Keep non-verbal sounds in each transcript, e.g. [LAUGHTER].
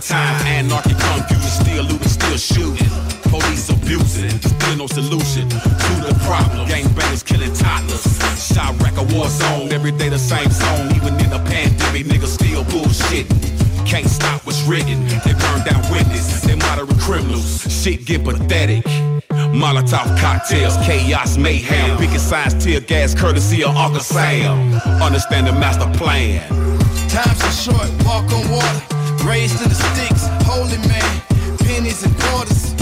The the time. Anarchy, confusion, still looting, still shooting. Police abusing, still no solution to the problem. Gangbangers killing toddlers. Shot wreck a war zone, every day the same zone. Even in a pandemic, niggas still bullshitting. Can't stop what's written. They burn down witness, they moderate criminals. Shit get pathetic. Molotov cocktails, chaos, mayhem. Picking signs, tear gas, courtesy of Uncle Sam. Understand the master plan. Times are short, walk on water. Raised to the sticks, holy man. Pennies and quarters.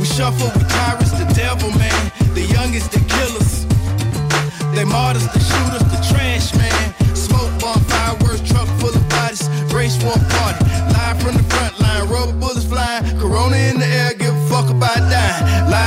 We shuffle with tyrants, the devil man. The youngest, the killers. They martyrs, the shooters, the trash man. Smoke bomb, fireworks, truck full of bodies. Brace for a party.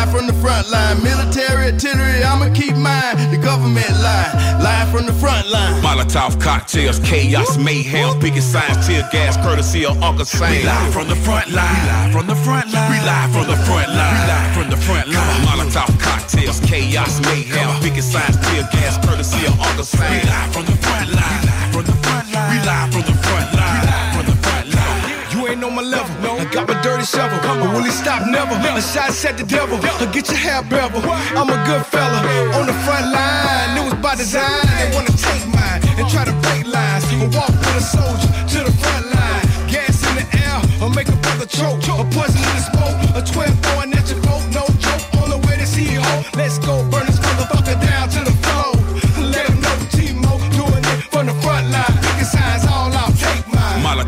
Live from the front line, military artillery, I'ma keep mine. The government lie. Live from the front line. Molotov cocktails, chaos, mayhem, picking signs, tear gas, courtesy of Uncle Sam. We live from the front line. We live from the front line. We live from the front line. We live from the front line. Molotov cocktails, chaos, mayhem, picking signs, tear gas, courtesy of Uncle Sam. We live from the front line. From the front line. We live from the front line. Got my dirty shovel. But will he stop? Never. A shot at the devil. He'll get your hair bevel. I'm a good fella. On the front line. It was by design. They wanna take mine and try to break lines. Or walk with a soldier to the front line. Gas in the air. Or make a brother choke. A poison in the smoke. A 12 throwing at your boat. No joke. On the way to CEO. Let's go burn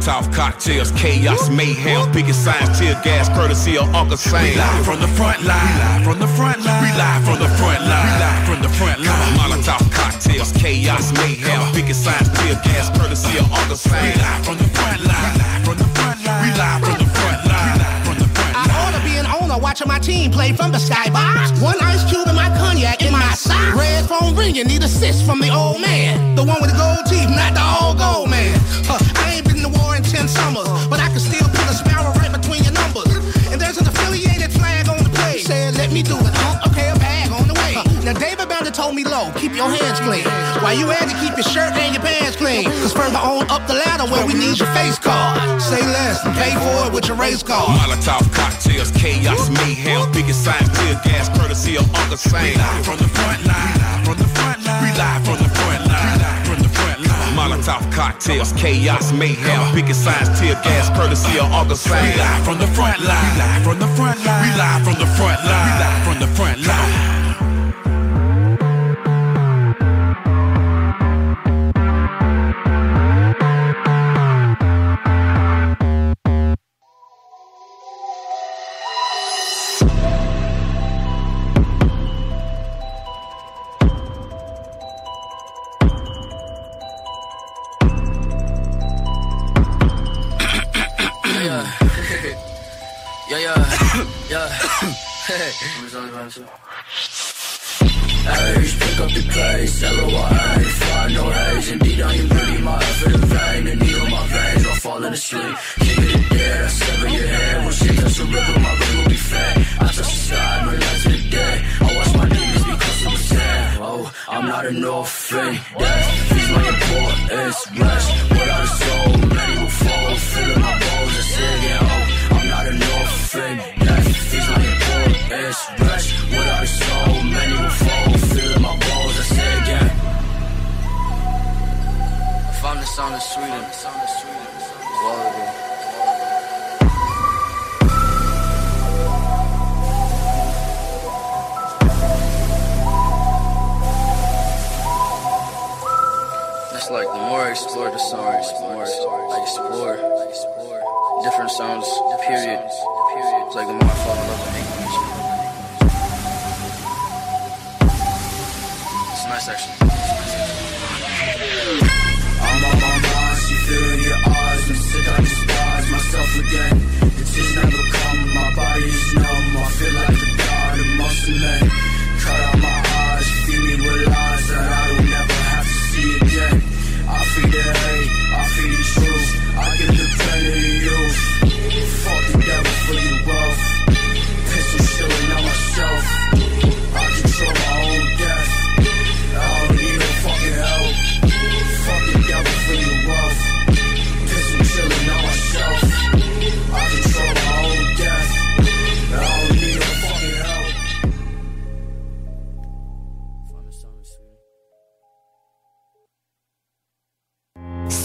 Molotov cocktails, chaos, mayhem, picking signs, tear gas, courtesy of Uncle Sam. We live from the front line. We live from the front line. We live from the front line. We live from the front line. Molotov cocktails, chaos, mayhem, picking signs, tear gas, courtesy of Uncle Sam. We live from the front line. We live from the front line. We live from the front line. From the front line. I ought to be an owner watching my team play from the skybox. One ice cube in my cognac in my sock. Red phone ringing, need assist from the old man. The one with the gold teeth, not the all gold man. Huh, I ain't been to war in 10 summers, but I can still put a sparrow right between your numbers. And there's an affiliated flag on the plate. Said, let me do it. Huh, okay, a bag on the way. Now, David Bandit told me low, keep your hands clean. While you at it, keep your shirt and your pants clean. Cause further on up the ladder where we need your face card. Say less and pay for it with your race card. Molotov cocktails, chaos, mayhem, picking signs, tear gas, courtesy of Uncle Sam. We live from the front line. From the front line. We live from the front line. Molotov cocktails, chaos, mayhem, picking signs, tear gas, courtesy of Uncle Sam. We live from the front line. We live from the front line. We live from the front line. We live from the front line. Age, pick up the pace, L-O-I-A, find no haze. Indeed, I am really my effort in vain The needle my veins, I'm falling asleep Keep it dead, I sever your head. When shit touch the river, my ring will be fed I touch the side, no light to the day I watch my demons because the sad. Oh, I'm not an orphan. Death is my importance Rest. Without a soul? Many will I found the sound of Sweden Quality. It's like the more I explore the songs, the more I explore different sounds, period. It's like the more I fall in love with music. It's nice actually. Again. The tears never come, my body is numb, I feel like a god amongst the men. Cut out my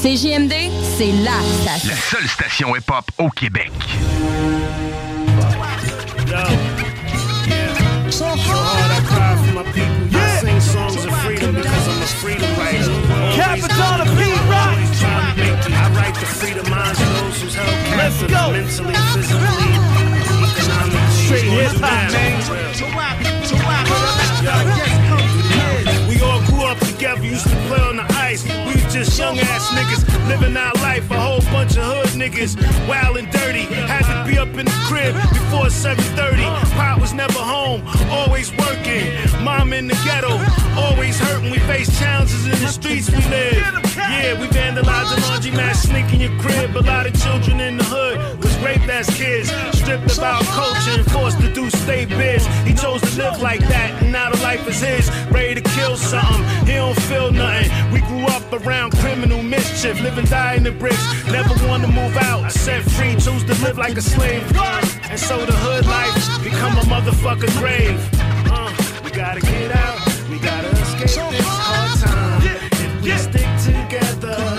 CJMD, c'est la station. La seule station hip-hop au Québec. Niggas living our life. A whole bunch of hood niggas, wild and dirty. Had to be up in the crib before 7:30. Pop was never home, always working. Mom in the ghetto, always hurting. We face challenges in the streets we live. Yeah, we vandalized the laundromat, sneak in your crib. A lot of children in the hood raped as kids, stripped of our culture and forced to do state biz. He chose to live like that, and now the life is his. Ready to kill something, he don't feel nothing. We grew up around criminal mischief, living die in the bricks. Never want to move out, set free, chose to live like a slave. And so the hood life become a motherfucker grave. Uh, we gotta get out, we gotta escape this hard time. If we stick together,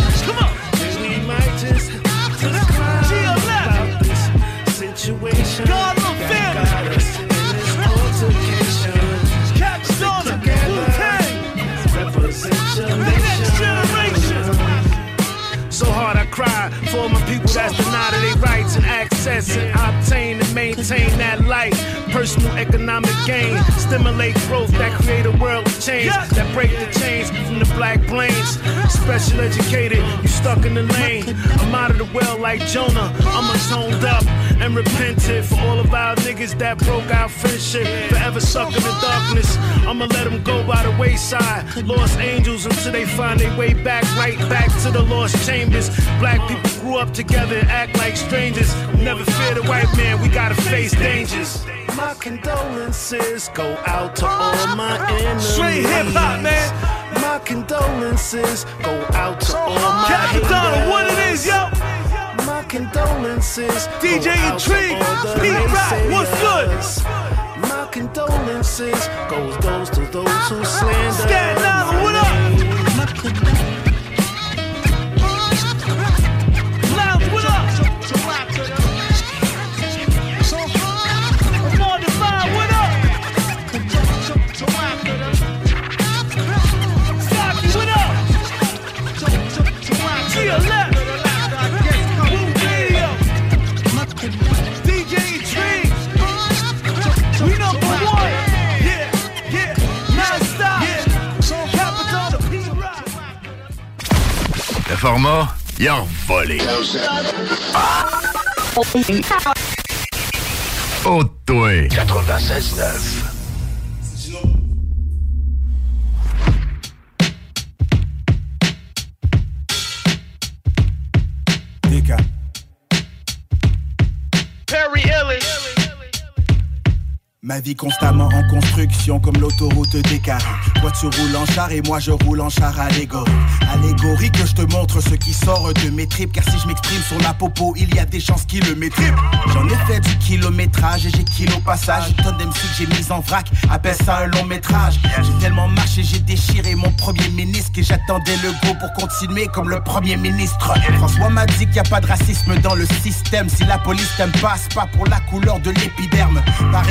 success and obtain and maintain that life. Personal economic gain, stimulate growth that create a world of change that break the chains from the black brains. Special educated, you stuck in the lane. I'm out of the well like Jonah. I'm atoned up and repented for all of our niggas that broke our friendship. Forever stuck in the darkness. I'ma let them go by the wayside. Lost angels until they find their way back, right back to the lost chambers. Black people grew up together and act like strangers. Never fear the white man, we gotta face dangers. My condolences go out to all my enemies. Straight hip-hop, man. My condolences go out to all my Capital, what it is, yo? My condolences. DJ go out to Intrigue, the Pete Rock, what's good? My condolences goes goes to those who slander. What up? Format, il a volé. Oh, toi. 96.9. Ma vie constamment en construction comme l'autoroute des carrés. Toi tu roules en char et moi je roule en char allégorique. Allégorie que je te montre ce qui sort de mes tripes. Car si je m'exprime sur la popo, il y a des chances qu'il le maîtrise. J'en ai fait du kilométrage et j'ai kilo passage. Tonne d'MC que j'ai mis en vrac, appelle ça un long métrage. J'ai tellement marché, j'ai déchiré mon premier ministre et j'attendais le go pour continuer comme le premier ministre. François m'a dit qu'il n'y a pas de racisme dans le système. Si la police t'aime pas, c'est pas pour la couleur de l'épiderme. Par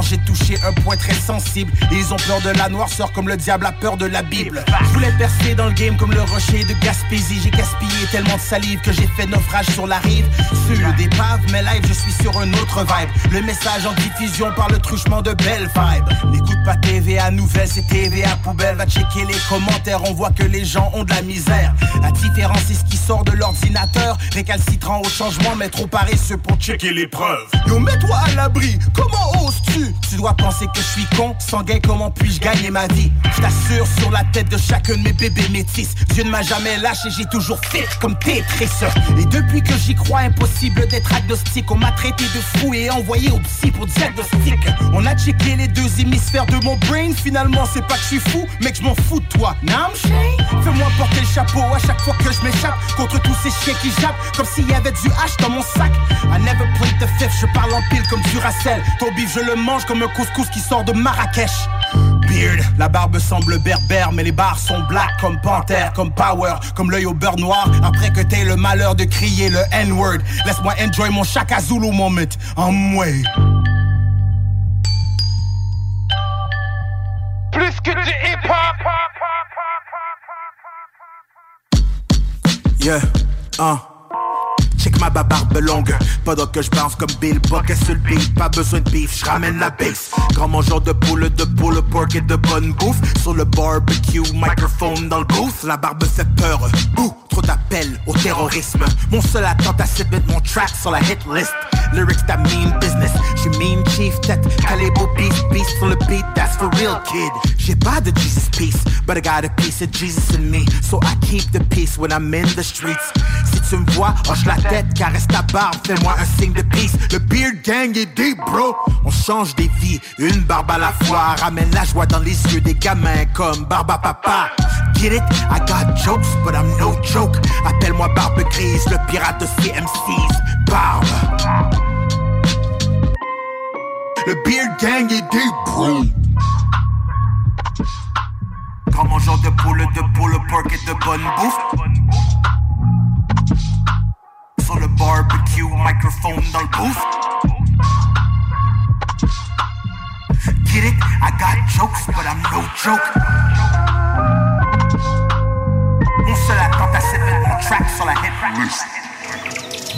j'ai touché un point très sensible. Ils ont peur de la noirceur comme le diable a peur de la Bible. Je voulais percer dans le game comme le rocher de Gaspésie. J'ai gaspillé tellement de salive que j'ai fait naufrage sur la rive. Sur des paves, mais live, je suis sur un autre vibe. Le message en diffusion par le truchement de belle vibe. N'écoute pas TVA Nouvelle, c'est TVA Poubelle. Va checker les commentaires, on voit que les gens ont de la misère. La différence, c'est ce qui sort de l'ordinateur. Récalcitrant au changement, mais trop paresseux pour checker les preuves. Yo, mets-toi à l'abri, comment oses-tu Tu dois penser que je suis con, sanguin, comment puis-je gagner ma vie? Je t'assure sur la tête de chacun de mes bébés métis. Dieu ne m'a jamais lâché, j'ai toujours fait comme Tetris. Et depuis que j'y crois, impossible d'être agnostique. On m'a traité de fou et envoyé au psy pour diagnostic. On a checké les deux hémisphères de mon brain. Finalement, c'est pas que je suis fou, mais que je m'en fous de toi. Nam Fais-moi porter le chapeau à chaque fois que je m'échappe contre tous ces chiens qui jappent comme s'il y avait du hache dans mon sac. I never played the fifth, je parle en pile comme du racel. Ton je le mange comme un couscous qui sort de Marrakech. Beard, la barbe semble berbère, mais les barres sont black comme Panther, comme Power, comme l'œil au beurre noir. Après que t'aies le malheur de crier le N-word, laisse-moi enjoy mon Shaka Zulu moment en moi. Plus que du hip-hop. Yeah, uh. Check ma barbe longue, pendant que je bounce comme Bill Bucket sur le beat. Pas besoin de beef, je ramène la base. Grand mangeur de poule, de poule, pork et de bonne bouffe. Sur le barbecue, microphone dans le booth. La barbe fait peur, bouh, trop d'appels au terrorisme. Mon seul attente, c'est de mettre mon track sur la hit list. Lyrics that mean business, je mean chief tête. Calibre beast, beast sur le beat, that's for real kid. J'ai pas de Jesus peace, but I got a piece of Jesus in me. So I keep the peace when I'm in the streets. Si tu me vois, hoche la caresse ta barbe, fais-moi un signe de peace. Le beard gang est deep, bro. On change des vies, une barbe à la fois. Ramène la joie dans les yeux des gamins comme Barba Papa. Get it? I got jokes, but I'm no joke. Appelle-moi Barbe Grise, le pirate de CMC's. Barbe. Le beard gang est deep, bro. Grand mangeur de poule, de poule, pork et de bonne bouffe.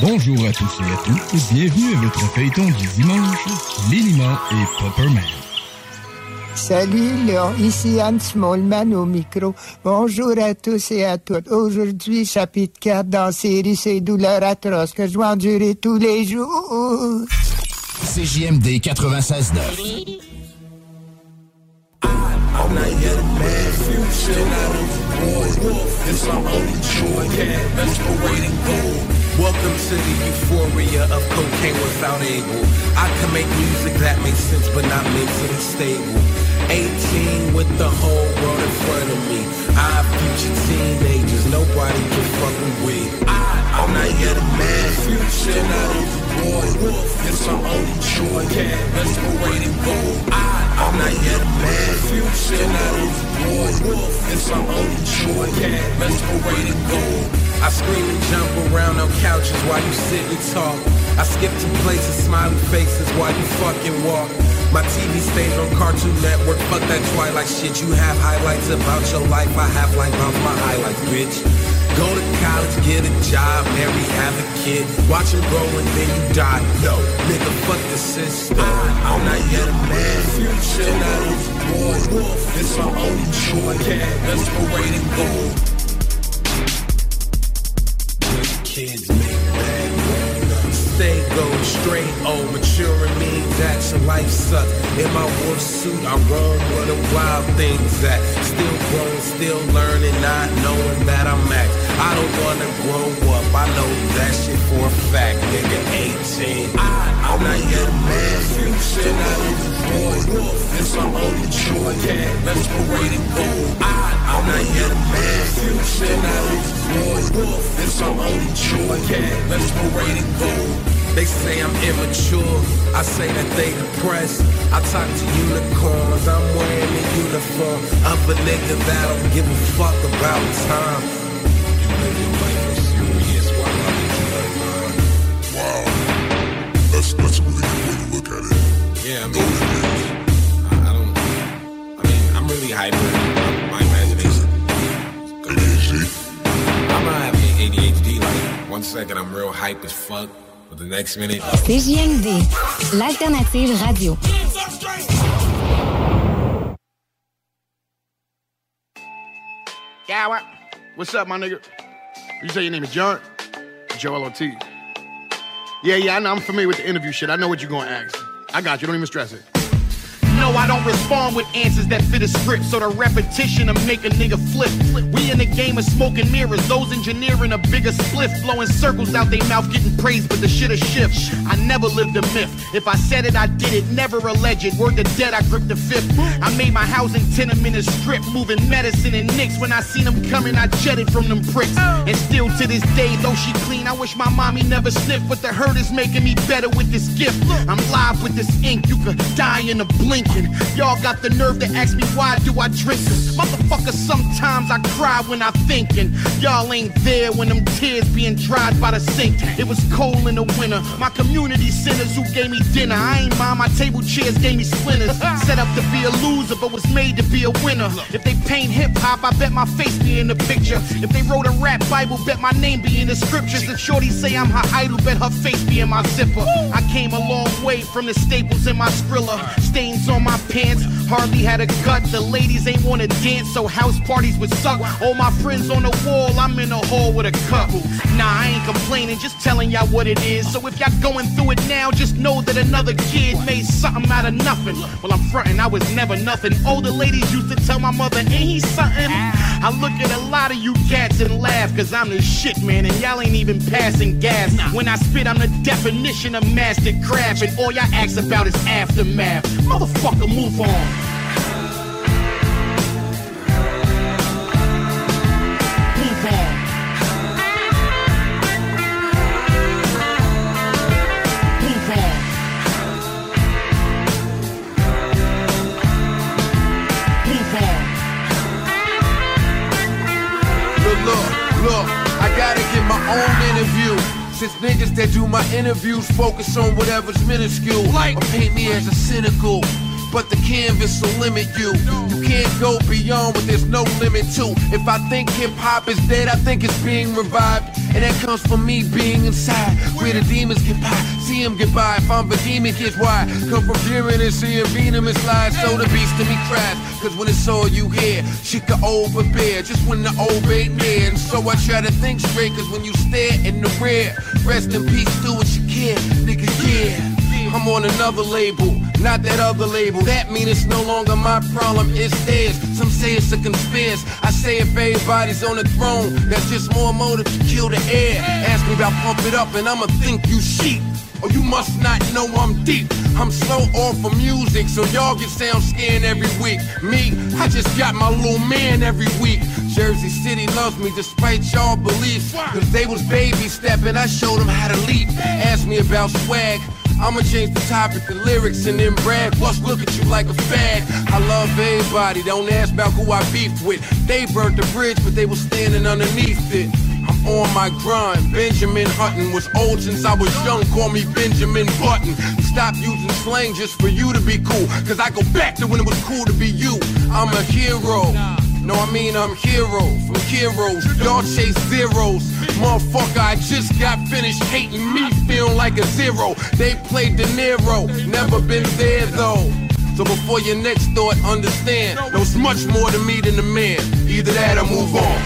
Bonjour à tous et à toutes, bienvenue à votre feuilleton du dimanche, Linima et Popperman. Salut, là, ici Anne Smallman au micro. Bonjour à tous et à toutes. Aujourd'hui, chapitre 4 dans la série Ces douleurs atroces que je dois endurer tous les jours. CJMD 96.9. I'm not yet a man, still not overboard. It's my only joy, that's parading gold. Welcome to the euphoria of cocaine without able. I can make music that makes sense, but not mentally stable. 18 with the whole world in front of me. I future teenagers, nobody can fuck with weed. I'm not yet a man, still not overboard. It's my only joy, that's parading gold. I'm not yet a man, still not overboard. It's my only joy, that's parading gold. I scream and jump around on couches while you sit and talk. I skip to places, smiley faces while you fucking walk. My TV stays on Cartoon Network, fuck that Twilight shit. You have highlights about your life, I have like about my highlights, bitch. Go to college, get a job, marry, have a kid. Watch him grow and then you die. No, nigga, fuck the system. Ah, I'm not yet a man, still not overboard. It's my only joy, that's parading gold. kids make bad. Stay going straight, oh, maturing me, that your life suck. In my wolf suit, I run where the wild things at. Still growing, still learning, not knowing that I'm max. I don't wanna grow up, I know that shit for a fact, nigga. 18, I, I'm not yet a man. Not born. This I'm only joy. Yeah, let's parade and go. I'm not yet a man. Future, not even born. This I'm only joy. Yeah, let's parade and go. They say I'm immature, I say that they depressed. I talk to unicorns, I'm wearing a uniform of a nigga that don't give a fuck about time. You live your life serious while I enjoy. Wow. That's, that's a really good way to look at it. Yeah, I mean, mean, hyper. My imagination. ADHD? I'm not having ADHD. Like one second I'm real hype as fuck, but the next minute. Uh, CJMD, l'alternative radio. Yeah, what? What's up, my nigga? You say your name is John? Joel Ortiz. Yeah, yeah, I know. I'm familiar with the interview shit. I know what you're gonna ask. I got you. Don't even stress it. No, I don't respond with answers that fit a script, so the repetition will make a nigga flip. We in the game of smoking mirrors, those engineering a bigger spliff, blowing circles out they mouth, getting praised, but the shit a shift. I never lived a myth. If I said it, I did it, never alleged. Word to dead, I gripped the fifth. I made my housing tenement a strip, moving medicine and nicks. When I seen them coming, I jetted from them pricks. And still to this day, though she clean, I wish my mommy never sniffed. But the hurt is making me better with this gift. I'm live with this ink, you could die in a blinking. Y'all got the nerve to ask me why do I drink this? Motherfucker, sometimes I cry when I thinking. Y'all ain't there when them tears being dried by the sink. It was cold in the winter. My community centers who gave me dinner. I ain't mind, my table chairs gave me splinters. [LAUGHS] Set up to be a loser, but was made to be a winner. If they paint hip hop, I bet my face be in the picture. If they wrote a rap Bible, bet my name be in the scriptures. If Shorty say I'm her idol, bet her face be in my zipper. I came a long way from the staples in my Skrilla. Stains on my pants, hardly had a gut. The ladies ain't wanna dance, so house parties would suck. All my friends on the wall, I'm in a hall with a couple. Nah, I ain't complaining, just telling y'all what it is. So if y'all going through it now, just know that another kid made something out of nothing. Well, I'm frontin', I was never nothing. Older ladies used to tell my mother, ain't he something? I look at a lot of you cats and laugh, cause I'm the shit, man, and y'all ain't even passing gas. When I spit, I'm the definition of master craft, and all y'all ask about is aftermath. Motherfucker, motherfucker move on. Since niggas that do my interviews focus on whatever's minuscule. Like, or paint me as a cynical. But the canvas will limit you. You can't go beyond what there's no limit to. If I think hip hop is dead, I think it's being revived. And that comes from me being inside. Where the demons get by, see him get by. If I'm a demon, kids why? Come from hearing and seeing venomous lies. So the beast in me cries. Cause when it's all you hear, she could overbear. Just when the old ain't near. And so I try to think straight. Cause when you stare in the rear, rest in peace, do what you can. Nigga, yeah. I'm on another label, not that other label. That mean it's no longer my problem, it's theirs. Some say it's a conspiracy. I say if everybody's on the throne, that's just more motive to kill the air. Ask me about pump it up and I'ma think you sheep. Or you must not know I'm deep. I'm so off for music, so y'all get sound scan every week. Me, I just got my little man every week. Jersey City loves me despite y'all beliefs. Cause they was baby stepping, I showed them how to leap. Ask me about swag. I'ma change the topic, the lyrics, and then brag. Plus, look at you like a fag. I love everybody, don't ask about who I beefed with. They burnt the bridge, but they were standing underneath it. I'm on my grind. Benjamin Hutton was old since I was young. Call me Benjamin Button. Stop using slang just for you to be cool. Cause I go back to when it was cool to be you. I'm a hero. No, I mean I'm hero from heroes. Y'all chase zeros. Motherfucker, I just got finished hating me, feeling like a zero. They played De Niro, never been there though. So before your next thought, understand there's much more to me than a man. Either that or move on.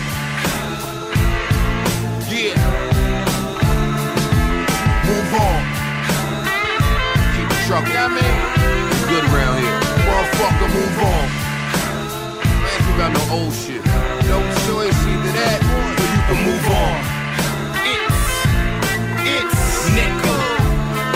Yeah. Move on. Keep the truck, yeah, man. Good around here. Motherfucker, move on. You no old shit. No choice, either that or you can move on. It's it's nickel.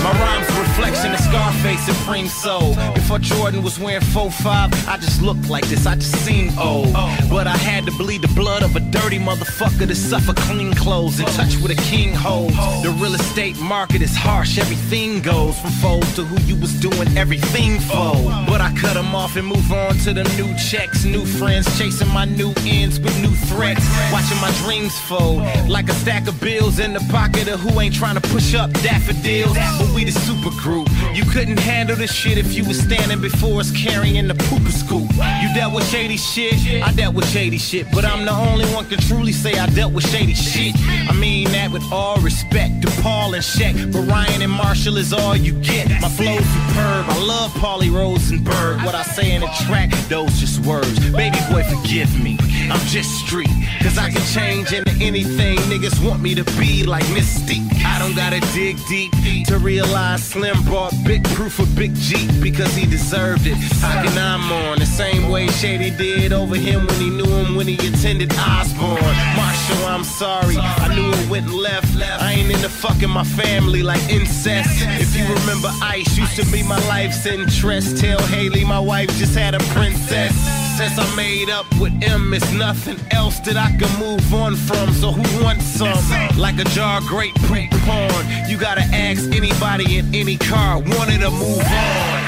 My rhymes reflection of Scarface Supreme Soul. Before Jordan was wearing 4-5, I just looked like this, I just seemed old. But I had to bleed the blood of a dirty motherfucker to suffer clean clothes and touch with a king holds. The real estate market is harsh, everything goes from foes to who you was doing everything for. But I cut them off and move on to the new checks, new friends, chasing my new ends with new threats. Watching my dreams fold like a stack of bills in the pocket of who ain't trying to push up daffodils. But we the super group. You couldn't handle this shit if you was standing before us carrying the pooper scoop. You dealt with shady shit, I dealt with shady shit. But I'm the only one can truly say I dealt with shady shit. I mean that with all respect to Paul and Shaq. But Ryan and Marshall is all you get. My flow's superb. I love Paulie Rosenberg. What I say in the track, those just words. Baby boy, forgive me. I'm just street. Cause I can change into anything niggas want me to be like Mystique. I don't gotta dig deep to realize Slim brought big proof of Big Jeep because he deserved it. How can I mourn the same way Shady did over him when he knew him when he attended Osborne? Marshall, I'm sorry. I knew it went left. I ain't into fucking my family like incest. If you remember Ice used to be my life's interest. Tell Haley my wife just had a princess. Since I made up with M, it's nothing else that I can move on from. So who wants some? Like a jar of grape poop corn. You gotta ask anybody in any car, wanted to move on.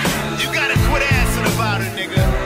You gotta quit asking about it, nigga.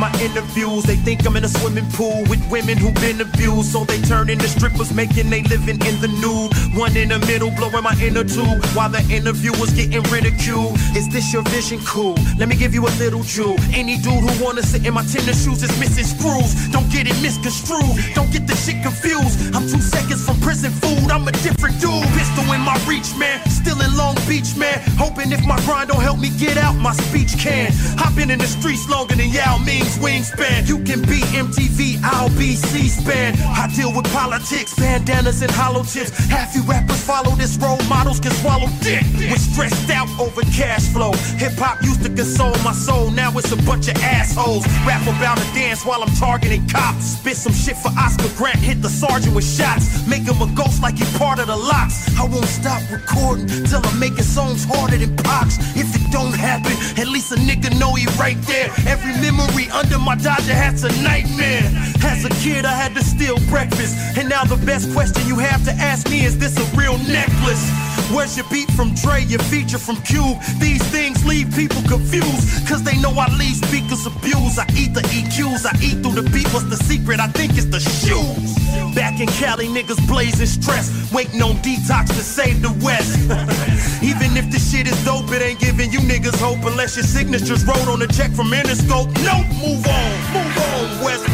My interviews, they think I'm in a swimming pool with women who've been abused. So they turn into strippers, making they living in the nude. One in the middle, blowing my inner tube, while the interviewer's getting ridiculed. Is this your vision? Cool. Let me give you a little jewel. Any dude who wanna sit in my tennis shoes is missing screws. Don't get it misconstrued. Don't get the shit confused. I'm two seconds from prison food. I'm a different dude. Pistol in my reach, man. Still in Long Beach, man. Hoping if my grind don't help me get out, my speech can. I've been in the streets longer than Yao Ming's wingspan. You can be MTV, I'll be C-SPAN. I deal with politics, bandanas and hollow tips. Half you rappers follow this role models can swallow dick. We're stressed out over cash flow. Hip hop used to console my soul, now it's a bunch of assholes. Rap about a dance while I'm targeting cops. Spit some shit for Oscar Grant, hit the sergeant with shots. Make him a ghost like he part of the locks. I won't stop recording till I'm making songs harder than Pox. If it don't happen, at least a nigga know he right there. Every memory under my Dodger hat's a nightmare. As a kid, I had to steal breakfast. And now the best question you have to ask me is this a real necklace? Where's your beat from Dre, your feature from Cube? These things leave people confused, cause they know I leave speakers abused. I eat the EQs, I eat through the beat. What's the secret? I think it's the shoes. Back in Cali, niggas blazing stress, waiting on detox to save the West. [LAUGHS] Even if the shit is dope, it ain't giving you niggas hope unless your signatures wrote on a check from Interscope. Nope, move on, move on, West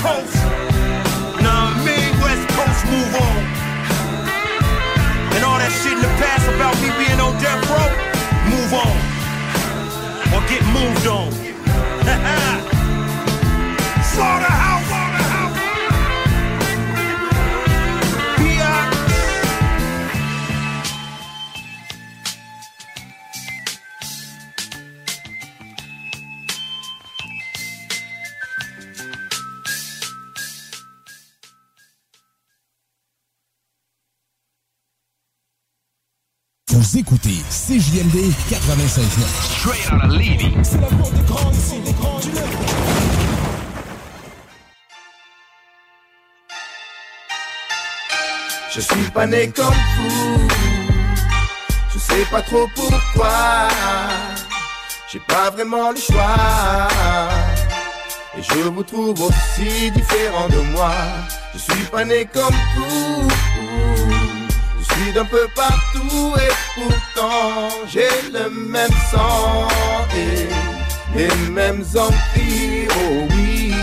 Coast. Nah, I mean, West Coast, move on. And all that shit in the past about me being on death row, move on. Or get moved on. [LAUGHS] Slaughterhouse. Vous écoutez CJMD 96.9. Straight out of Levy. C'est la cour des grands ici, des grands du Je suis pas né comme vous, je sais pas trop pourquoi. J'ai pas vraiment le choix. Et je vous trouve aussi différent de moi. Je suis pas né comme vous. Je suis d'un peu partout et pourtant j'ai le même sang et les mêmes envies. Oh oui.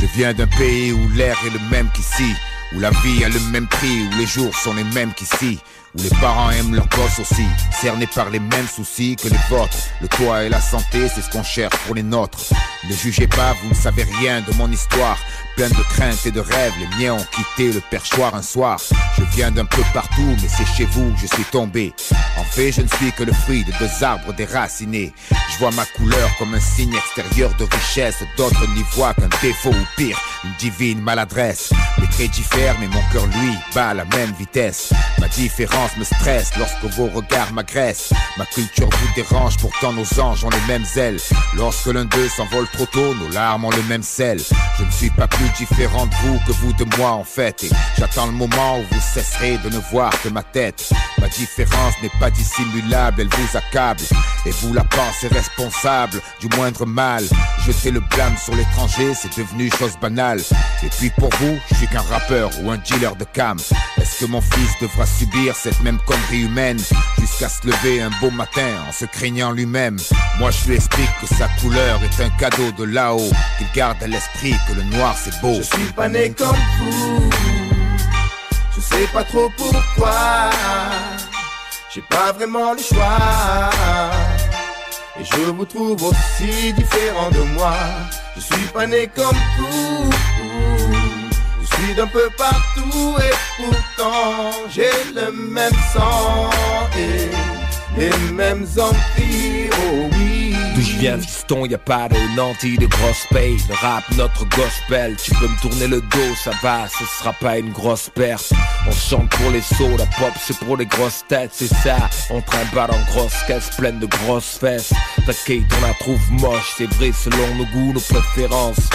Je viens d'un pays où l'air est le même qu'ici. Où la vie a le même prix, où les jours sont les mêmes qu'ici où les parents aiment leurs gosses aussi, cernés par les mêmes soucis que les vôtres. Le toit et la santé, c'est ce qu'on cherche pour les nôtres. Ne jugez pas, vous ne savez rien de mon histoire. Plein de craintes et de rêves, les miens ont quitté le perchoir un soir. Je viens d'un peu partout, mais c'est chez vous que je suis tombé. En fait, je ne suis que le fruit de deux arbres déracinés. Je vois ma couleur comme un signe extérieur de richesse. D'autres n'y voient qu'un défaut ou pire, une divine maladresse. Diffèrent, mais mon cœur, lui, bat à la même vitesse. Ma différence me stresse lorsque vos regards m'agressent. Ma culture vous dérange, pourtant nos anges ont les mêmes ailes. Lorsque l'un d'eux s'envole trop tôt, nos larmes ont le même sel. Je ne suis pas plus différent de vous que vous de moi en fait. Et j'attends le moment où vous cesserez de ne voir que ma tête. Ma différence n'est pas dissimulable, elle vous accable. Et vous la pensez responsable du moindre mal. Jeter le blâme sur l'étranger, c'est devenu chose banale. Et puis pour vous, je suis qu'un rappeur ou un dealer de cam. Est-ce que mon fils devra subir cette même connerie humaine jusqu'à se lever un beau matin en se craignant lui-même? Moi je lui explique que sa couleur est un cadeau de là-haut, qu'il garde à l'esprit que le noir c'est beau. Je suis pas né comme vous, je sais pas trop pourquoi. J'ai pas vraiment le choix. Et je vous trouve aussi différent de moi. Je suis pas né comme vous. D'un peu partout et pourtant j'ai le même sang et les mêmes envies. Oh oui. D'où je viens fiston, y a pas de nanti de grosse paye. Le rap, notre gospel, tu peux me tourner le dos, ça va, ce sera pas une grosse perte On chante pour les sauts, la pop c'est pour les grosses têtes, c'est ça. On trimballe en grosse caisse pleine de grosses fesses. T'inquiète, on la trouve moche, c'est vrai selon nos goûts, nos préférences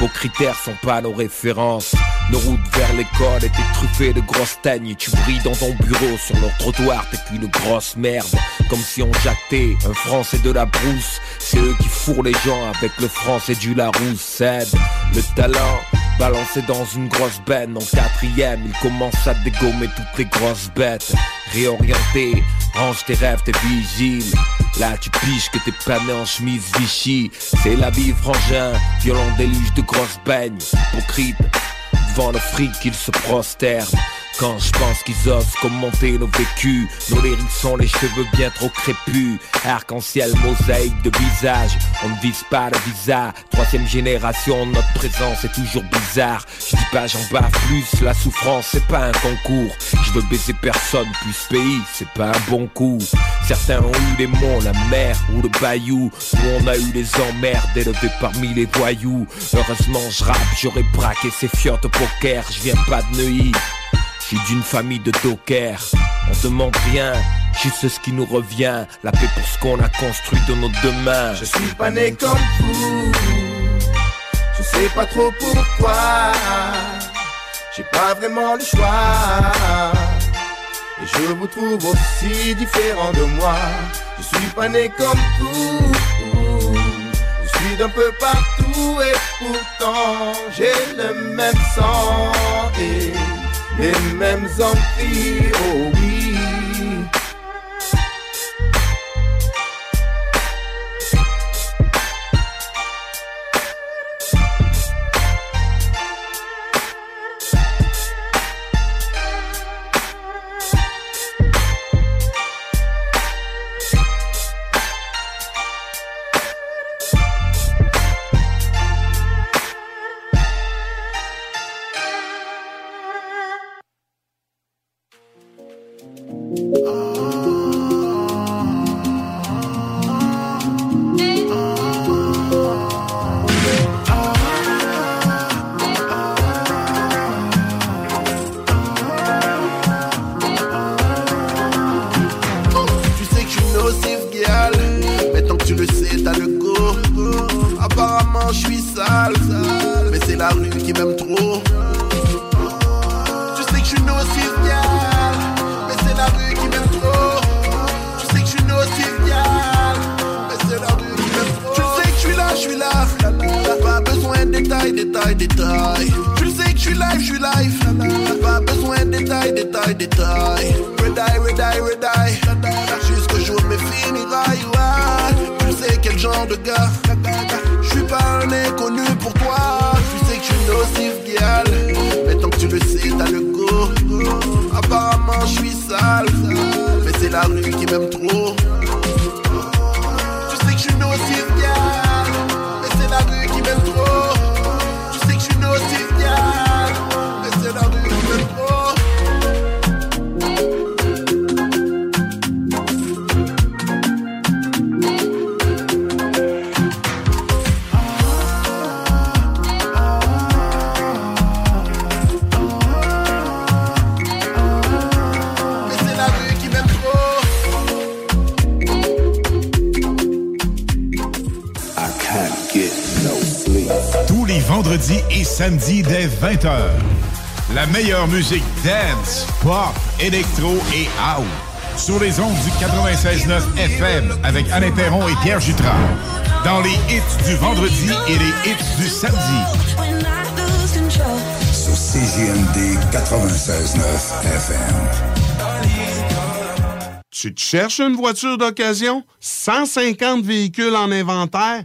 vos critères sont pas nos références. Nos routes vers l'école étaient truffées de grosses teignes. Tu brilles dans ton bureau, sur leur trottoir, t'es qu'une grosse merde. Comme si on jactait un français de la brousse. C'est eux qui fourrent les gens avec le français du Larousse. Le talent. Balancé dans une grosse benne en quatrième, il commence à dégommer toutes les grosses bêtes. Réorienté, range tes rêves, tes vigiles. Là tu piges que t'es pané en chemise Vichy C'est la vie frangin, violent déluge de grosses baignes Hypocrite, devant le fric il se prosterne quand je pense qu'ils osent commenter nos vécus. Nos lyrics sont les cheveux bien trop crépus. Arc-en-ciel, mosaïque de visage. On ne vise pas le visa. Troisième génération, notre présence est toujours bizarre. Je dis pas j'en bats plus, la souffrance c'est pas un concours. Je veux baiser personne, puis ce pays c'est pas un bon coup. Certains ont eu les monts, la mer ou le bayou. Nous on a eu les emmerdes élevés parmi les voyous. Heureusement je rappe, j'aurais braqué ces fiottes poker. Je viens pas de Neuilly suis d'une famille de dockers. On demande rien, juste ce qui nous revient. La paix pour ce qu'on a construit de nos deux mains. Je suis pas né comme vous. Je sais pas trop pourquoi. J'ai pas vraiment le choix. Et je vous trouve aussi différent de moi. Je suis pas né comme vous. Je suis d'un peu partout et pourtant j'ai le même sang. Et les mêmes envies, oh oui. Besoin de détails, détails, détails. Redie, redie, redie. Jusqu'au jour de mes funérailles, ouais. Tu sais quel genre de gars. Samedis dès 20h. La meilleure musique dance, pop, électro et house. Sur les ondes du 96.9 FM avec Alain Perron et Pierre Jutras. Dans les hits du vendredi et les hits du samedi. Sur CJMD 96.9 FM. Tu te cherches une voiture d'occasion? 150 véhicules en inventaire?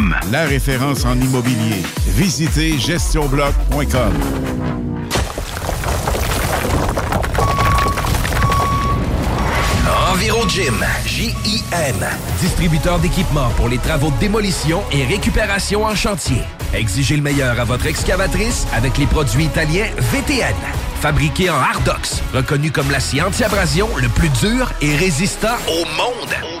la référence en immobilier. Visitez gestionbloc.com. EnviroGym, J-I-M, distributeur d'équipements pour les travaux de démolition et récupération en chantier. Exigez le meilleur à votre excavatrice avec les produits italiens VTN. Fabriqué en Hardox, reconnu comme l'acier anti-abrasion le plus dur et résistant au monde.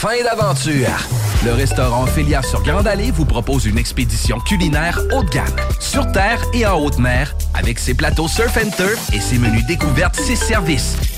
Fin d'aventure! Le restaurant Ophélia sur Grande Allée vous propose une expédition culinaire haut de gamme, sur terre et en haute mer, avec ses plateaux surf and turf et ses menus découvertes, ses services.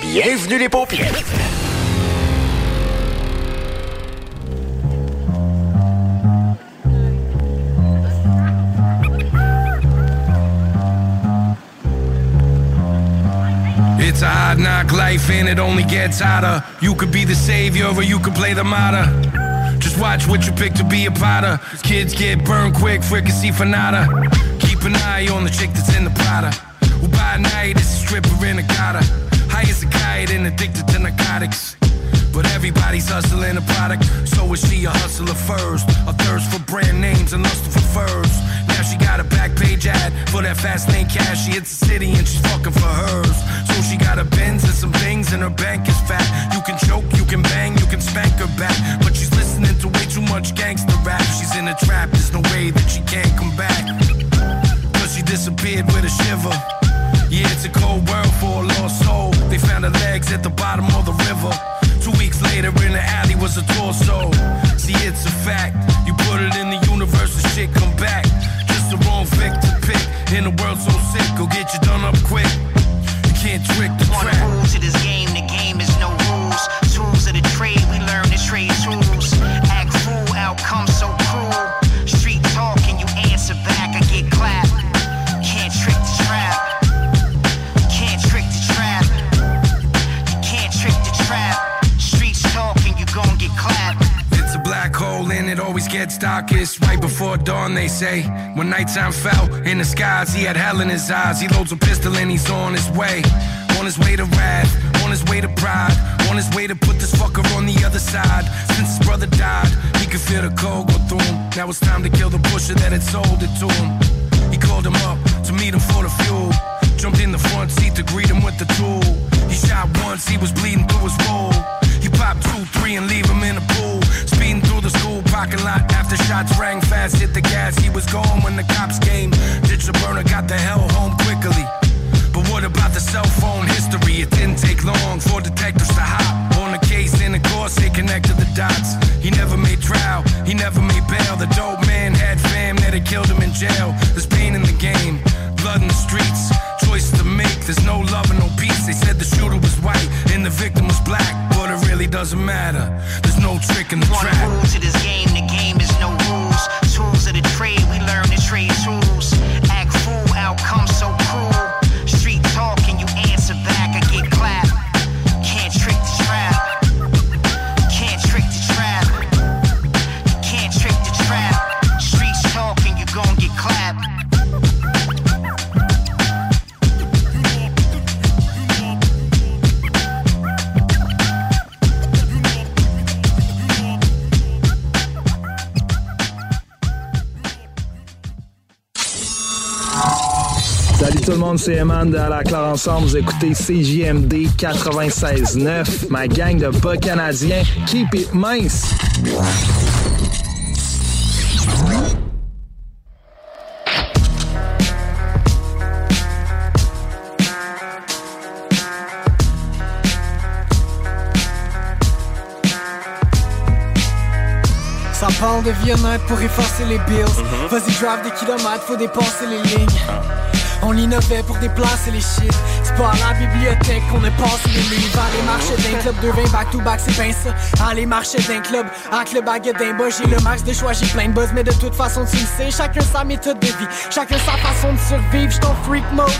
Bienvenue les paupières. It's a hard knock life and it only gets hotter. You could be the savior or you could play the martyr. Just watch what you pick to be a potter. Kids get burned quick, fricassee for nada. Keep an eye on the chick that's in the potter. Who by night is a stripper in a gotta. High as a kite and addicted to narcotics. But everybody's hustling a product, so is she a hustler first? A thirst for brand names and lust for furs. Now she got a back page ad for that fast lane cash. She hits the city and she's fucking for hers. So she got a Benz and some things and her bank is fat. You can choke, you can bang, you can spank her back. But she's much gangster rap. She's in a trap, there's no way that she can't come back. Cause she disappeared with a shiver. Yeah, it's a cold world for a lost soul. They found her legs at the bottom of the river. Two weeks later, in the alley was a torso. See, it's a fact. You put it in the universe, and shit come back. Just the wrong vic to pick. In a world so sick, go get you done up quick. You can't trick the trap. Always gets darkest right before dawn, they say. When nighttime fell in the skies, he had hell in his eyes. He loads a pistol and he's on his way. On his way to wrath, on his way to pride, on his way to put this fucker on the other side. Since his brother died, he could feel the cold go through him. Now it's time to kill the pusher that had sold it to him. He called him up to meet him for the fuel. Jumped in the front seat to greet him with the tool. He shot once, he was bleeding through his wool. He popped two, three, and leave him in the pool. Speeding through the school parking lot after shots rang fast. Hit the gas, he was gone when the cops came. Ditch the burner, got the hell home quickly. But what about the cell phone history? It didn't take long for detectives to hop on the case. In the course, they connected the dots. He never made trial, he never made bail. The dope man had fam that had killed him in jail. There's pain in the game, blood in the streets. Choice to make, there's no love and no peace. They said the shooter was white and the victim was black, but it really doesn't matter. C'est Eman de À la Claire Ensemble. Vous écoutez CJMD 96.9, ma gang de bas canadiens. Keep it mince! Ça parle de bien-être pour effacer les bills. Vas-y, drive des kilomètres, faut dépasser les lignes. On l'innovait pour déplacer les shit. C'est pas à la bibliothèque qu'on a passé les livres. Aller marcher d'un club de 20 back to back, c'est bien ça. Aller marcher d'un club, à le baguette d'un bas. J'ai le max de choix, j'ai plein de buzz, mais de toute façon, tu le sais. Chacun sa méthode de vie, chacun sa façon de survivre. J'suis en freak mode.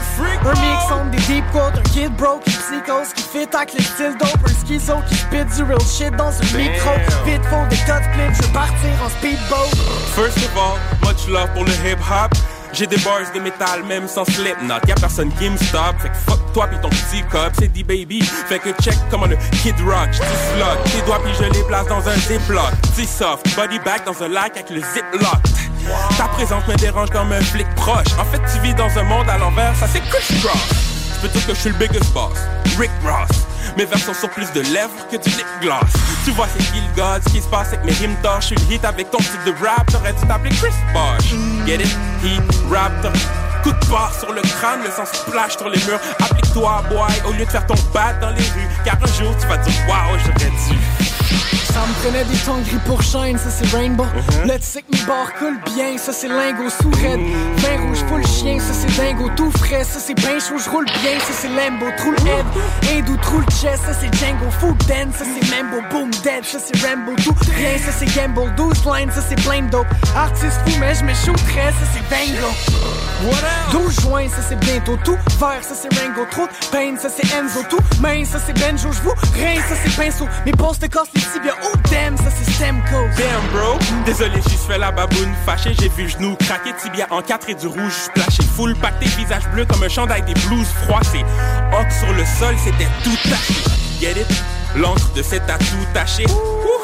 un mix entre des deep quotes, un kid broke, qui psychose, qui fit avec le style dope. Un schizo qui spit du real shit dans un micro. Vite faut des de clips, je veux partir en speedboat. First of all, much love pour le hip hop. J'ai des bars de métal même sans slipknot. Y'a personne qui me stop. Fait que fuck toi pis ton petit cop, c'est dit baby. Fait que check comment le kid rock, j'dis slot. Tes doigts pis je les place dans un ziploc. Dis soft, body bag dans un lac avec le ziplock. Ta présence me dérange comme un flic proche. En fait, tu vis dans un monde à l'envers, ça c'est couche cross. Je peux dire que je suis le biggest boss, Rick Ross. Mes vers sont plus de lèvres que du lip gloss. Tu vois, c'est Kill God, ce qui se passe avec mes rimes. Je suis hit avec ton style de rap, t'aurais dû t'appeler Chris Bosh. Get it? Heat, raptor. Coup de barre sur le crâne, le sang splash sur les murs. Applique-toi, boy, au lieu de faire ton bat dans les rues. Car un jour, tu vas dire, waouh, j'aurais dû. Ça me prenait des tons gris pour shine, ça c'est Rainbow. Là tu sais que mes barres coulent bien, ça c'est lingot sous red. Vin rouge full chien, ça c'est dingo tout frais, ça c'est ben chaud, je roule bien, ça c'est Lambo, trou le head, Hindou, trou le chest, ça c'est Django, food den, ça c'est Mambo, boom dead, ça c'est Rambo, tout rien, ça c'est Gamble, 12 lines, ça c'est plein dope, artiste fou mais je me très, ça c'est Bango. 12 juin, ça c'est bientôt tout, vert, ça c'est Rango, trop pain, ça c'est Enzo, tout main, ça c'est Benjo, je vous rien, ça c'est pinceau, mes postes cassent tibias, oh damn, ça c'est Stemco. Damn bro, désolé, j'y fait la baboune fâché, j'ai vu genou craquer tibia en quatre et du rouge splashé, full pâté, visage bleu comme un chandail des blues froissés. Hoc sur le sol, c'était tout taché. Get it? L'encre de cet atout taché. Ouh,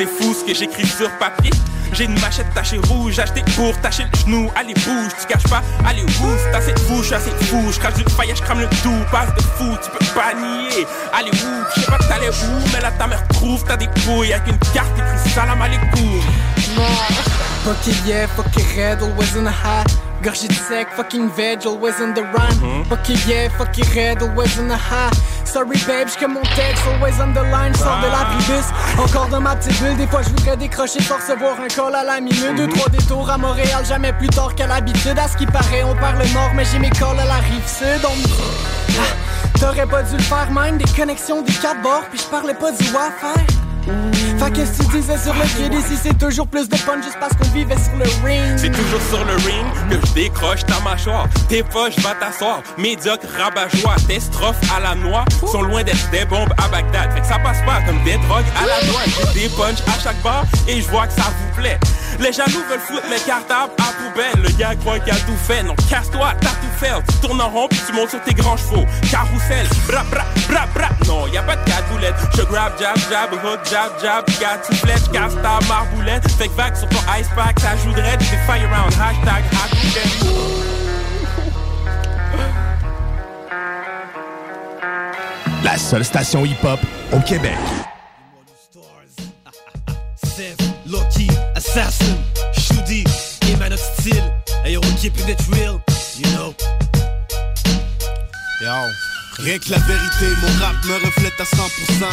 C'est fou ce que j'écris sur papier. J'ai une machette tachée rouge, achetée pour tacher le genou. Allez, bouge, tu caches pas. Allez, ouf, t'as cette bouche, je assez fou. Je crache du faillage, je crame le tout. Passe de fou, tu peux pas nier. Allez, ouf, je sais pas que t'allais où, mais là ta mère trouve, t'as des couilles avec une carte écrite salam alaikum. Fuck it, yeah, fuck it, red, always in the high. Gorgé de sec, fucking veg, always in the run. Fuck it, yeah, fuck it, red, always in the high. Sorry, babe, j'que mon texte, always on the line, sors de la bus. Encore dans ma petite bulle, des fois je voudrais décrocher pour recevoir un call à la minute. Deux, trois détours à Montréal, jamais plus tard qu'à l'habitude. À ce qui paraît, on parle nord, mais j'ai mes calls à la rive sud. On ah, t'aurais pas dû le faire, même des connexions des quatre bords, puis je parlais pas du Wi-Fi. Fait que si tu disais sur le pied d'ici c'est toujours plus de fun juste parce qu'on vivait sur le ring. C'est toujours sur le ring que je décroche ta mâchoire. Tes poches va t'asseoir. Médiocre rabat-joie. Tes strophes à la noix. Sont loin d'être des bombes à Bagdad. Fait que ça passe pas comme des drogues à la noix. Des punch à chaque bar Et je vois que ça vous plaît les jaloux veulent foutre mes cartables à poubelle. Le gars croit qu'il a tout fait. Non, casse-toi, t'as tout fait. Tu tournes en rond puis tu montes sur tes grands chevaux. Carousel, bra bra bra bra. Non, y a pas de cadoulette. Je grab, jab, jab, hook, jab, jab. Gat, tu flèche, casse ta marboulette. Que vague sur ton ice pack, ça joue de raid. fire around. Hashtag, hashtag. La seule station hip-hop au Québec. Assassin, Shudi, Eman of Steel. Hey yo, we keeping it real, you know. Yo. Rien que la vérité, mon rap me reflète à 100%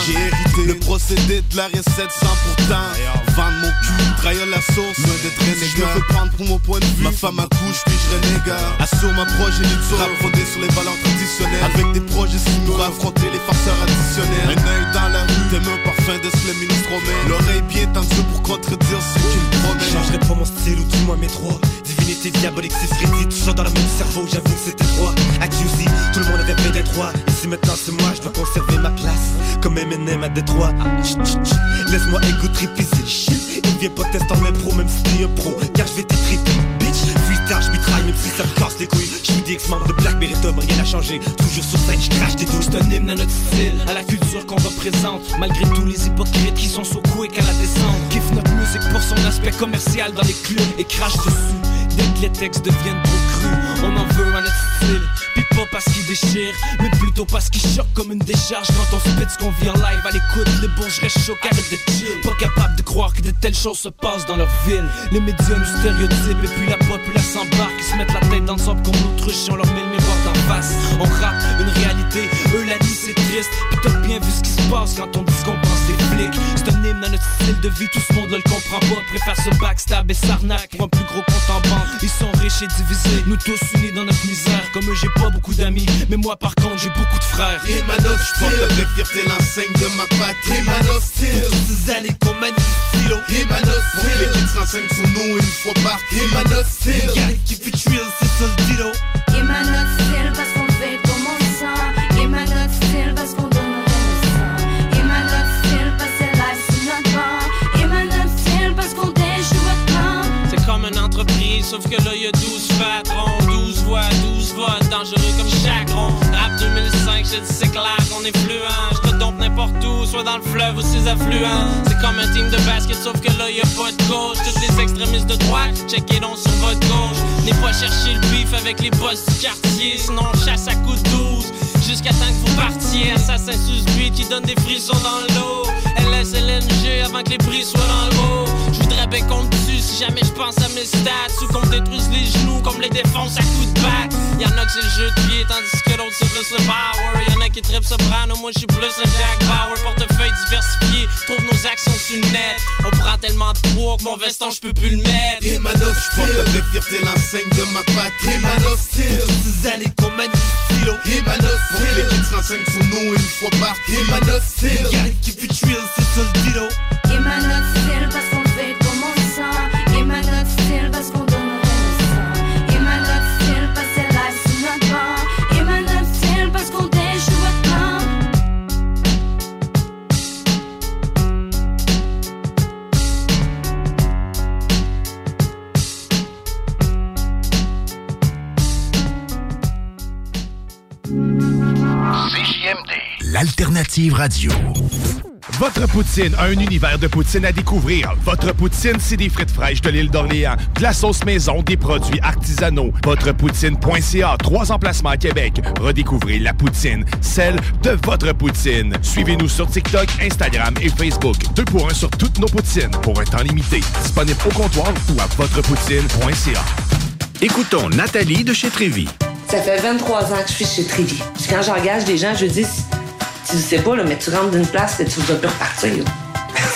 J'ai hérité le procédé de la recette sans pourtant Vendre mon cul, trahir la source, loin d'être Je me fais prendre pour mon point de vue, ma femme accouche puis je renégat Assure ma progéniture, rap fondé sur les valeurs traditionnelles. Avec des projets signaux, affronter les farceurs additionnels. Un œil dans la rue, t'aimes un parfum de ce ministre romain L'oreille bien tendue pour contredire ce qu'il promet. Changerai pas mon style ou tout moins mes trois Divinité diabolique, c'est tout ça dans le même cerveau, j'avoue que c'était droit. Accusé, tout le monde avait fait des droits Ici maintenant c'est moi, je dois conserver ma place. Comme Eminem à Détroit. Laisse-moi égo triper, c'est le shit. Il vient pas tester en impro, même si t'es un pro. Car je vais t'étriper, bitch. Freestyle, je mitraille, même si ça me casse les couilles. Je suis des ex-membre de Blackberry Tom, rien n'a changé. Toujours sur scène, je des douces C'est un hymne à notre style, à la culture qu'on représente. Malgré tous les hypocrites qui sont so quick à la descente. Kiffe notre musique pour son aspect commercial dans les clubs Et crache dessus Dès que les textes deviennent trop crus, on en veut à notre style. Puis pas parce qu'il déchire, mais plutôt parce qu'il choque comme une décharge. Quand on spit ce qu'on vit en live à l'écoute, les bourges restent choqués de chill. Pas capable de croire que de telles choses se passent dans leur ville. Les médias nous stéréotypent et puis la populace s'embarque. Ils se mettent la tête dans le sable comme l'autruche on leur met le miroir d'en face. On rappe une réalité, eux la nuit c'est triste. Puis t'as bien vu ce qui se passe quand on dit qu'on C'est un hymne à notre style de vie, tout ce monde ne le comprend pas. Préfère se backstab et s'arnaque pour un plus gros compte en banque. Ils sont riches et divisés, nous tous unis dans notre misère. Comme eux, j'ai pas beaucoup d'amis, mais moi par contre, j'ai beaucoup de frères. Et ma je porte avec fierté l'enseigne de ma patrie. Et ma style, toutes ces années qu'on manie le stylo. Et ma style, les kids s'enseignent son nom une fois par Et ma style, gars qui fait tuer, c'est ça le dilo. Et ma style, parce sauf que là y'a 12 patrons, 12 voix, 12 votes, dangereux comme chacron. Rap 2005, je dis c'est clair qu'on est fluent. Je te dompe n'importe où, soit dans le fleuve ou ses affluents. C'est comme un team de basket, sauf que là y'a pas de gauche. Tous les extrémistes de droite, checkez donc sur votre gauche. N'aie pas chercher le bif avec les boss du quartier, sinon on chasse à coups de 12. Jusqu'à temps que vous partiez, assassin suspect qui donne des frissons dans l'eau. LSLNG avant que les prix soient dans le haut. Je voudrais bien qu'on me tue si jamais je pense à mes stats. Ou qu'on me détruise les genoux, comme les défonce à coups de batte. Y'en a que c'est le jeu de pied, tandis que l'autre c'est plus le power. Y'en a qui trippent soprano, moi je suis plus un Jack Bauer. Diversifié, trouve nos actions sur le net. On prend tellement de poids que mon veston je peux plus le mettre. Et ma porte avec fierté l'enseigne de ma patrie. Et ma ces années qu'on manie du stylo. Et ma les kids s'enseignent sur nous une fois par Et ma style, Yannick qui fait tuer, c'est ça le. Et ma L'alternative radio. Votre poutine, un univers de poutine à découvrir. Votre poutine, c'est des frites fraîches de l'île d'Orléans, de la sauce maison, des produits artisanaux. Votrepoutine.ca, trois emplacements à Québec. Redécouvrez la poutine, celle de votre poutine. Suivez-nous sur TikTok, Instagram et Facebook. Deux pour un sur toutes nos poutines, pour un temps limité. Disponible au comptoir ou à votrepoutine.ca. Écoutons Nathalie de chez Trévy. Ça fait 23 ans que je suis chez Trivi. Puis quand j'engage des gens, je dis, tu sais pas, là, mais tu rentres d'une place et tu vas plus repartir.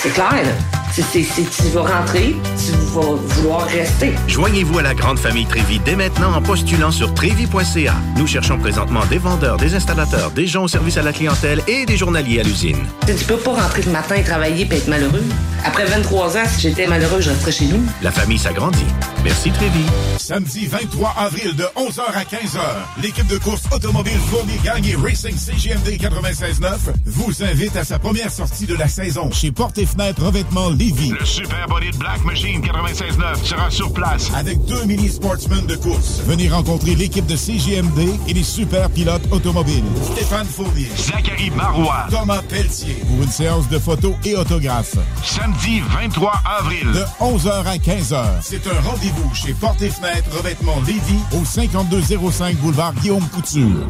C'est clair, là. C'est, tu vas rentrer, tu vas vouloir rester. Joignez-vous à la grande famille Trévi dès maintenant en postulant sur trévi.ca. Nous cherchons présentement des vendeurs, des installateurs, des gens au service à la clientèle et des journaliers à l'usine. Tu peux pas rentrer le matin et travailler et être malheureux. Après 23 ans, si j'étais malheureux, je resterais chez nous. La famille s'agrandit. Merci Trévi. Samedi 23 avril de 11h à 15h, l'équipe de course automobile Fournier Gang et Racing CGMD 96.9 vous invite à sa première sortie de la saison chez Porte et Fenêtres Revêtement Lévis. Le Super Body de Black Machine 96.9 sera sur place. Avec deux mini sportsmen de course. Venez rencontrer l'équipe de CGMD et les super pilotes automobiles. Stéphane Fournier. Zachary Marois. Thomas Pelletier. Pour une séance de photos et autographes. Samedi 23 avril. De 11h à 15h. C'est un rendez-vous chez Porte et Fenêtres Revêtement Lévis au 5205 boulevard Guillaume Couture.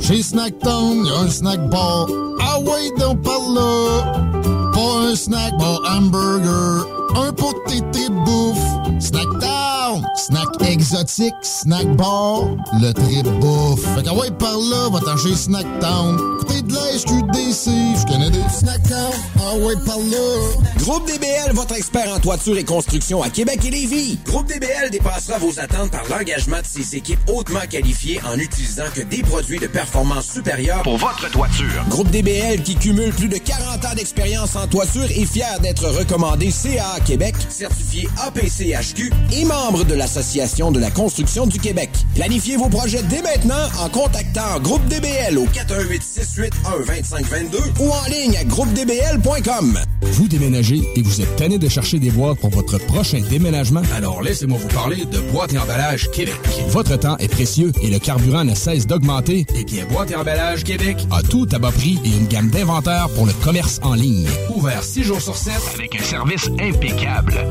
Chez Snacktown, y a un snack bar. Ah ouais, donc par là. Boy, snack ball hamburger Un pour tes tripes bouffe. Snacktown, snack exotique, snack bar, le trip bouffe. Fait qu'à ouais, par là, va-t'en chez Snacktown. Côté de la SQDC, je connais des Snacktown. Ah ouais, par là. Groupe DBL, votre expert en toiture et construction à Québec et Lévis. Groupe DBL dépassera vos attentes par l'engagement de ses équipes hautement qualifiées en utilisant que des produits de performance supérieure Pour votre toiture. Groupe DBL qui cumule plus de 40 ans d'expérience en toiture est fier d'être recommandé CA Québec, certifié APCHQ et membre de l'Association de la construction du Québec. Planifiez vos projets dès maintenant en contactant Groupe DBL au 418 681 2522 ou en ligne à groupedbl.com. Vous déménagez et vous êtes tanné de chercher des boîtes pour votre prochain déménagement? Alors laissez-moi vous parler de Boîte et Emballage Québec. Votre temps est précieux et le carburant ne cesse d'augmenter. Eh bien, Boîte et Emballage Québec a tout à bas prix et une gamme d'inventaires pour le commerce en ligne. Ouvert 6 jours sur 7 Avec un service impeccable.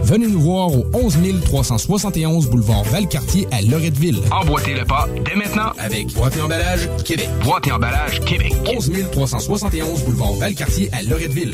Venez nous voir au 11 371 boulevard Valcartier à Loretteville. Emboîtez le pas dès maintenant avec Boîte et Emballage Québec. Boîte et emballage Québec. 11 371 boulevard Valcartier à Loretteville.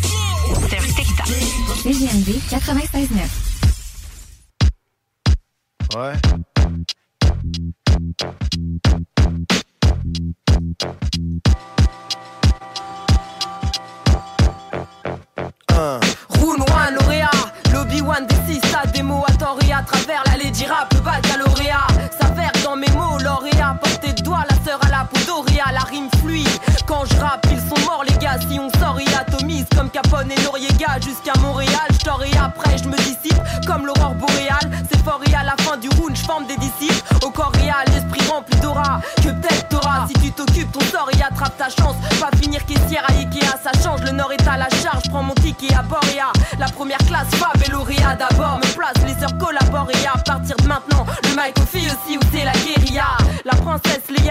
CGMD 96.9. Ouais. Rouen, lauréat, l'Obi-Wan des six à des mots à tort et à travers la Lady Rap, le baccalauréat. S'avère dans mes mots, lauréat, portée de doigt, la sœur à la peau d'Oria, la rime fluide. Quand je rappe, ils sont morts les gars, si on sort, il comme Capone et Noriega jusqu'à Montréal. Je et après, je me dissipe comme l'aurore boréale. C'est fort et à la fin du round, je forme des disciples. Au corps réel, l'esprit rempli d'aura. Que peut-être si tu t'occupes ton sort et attrape ta chance. Pas finir caissière à Ikea, ça change. Le nord est à la charge, prends mon ticket à Boréa. La première classe, Fab d'abord. Me place, les sœurs collaborent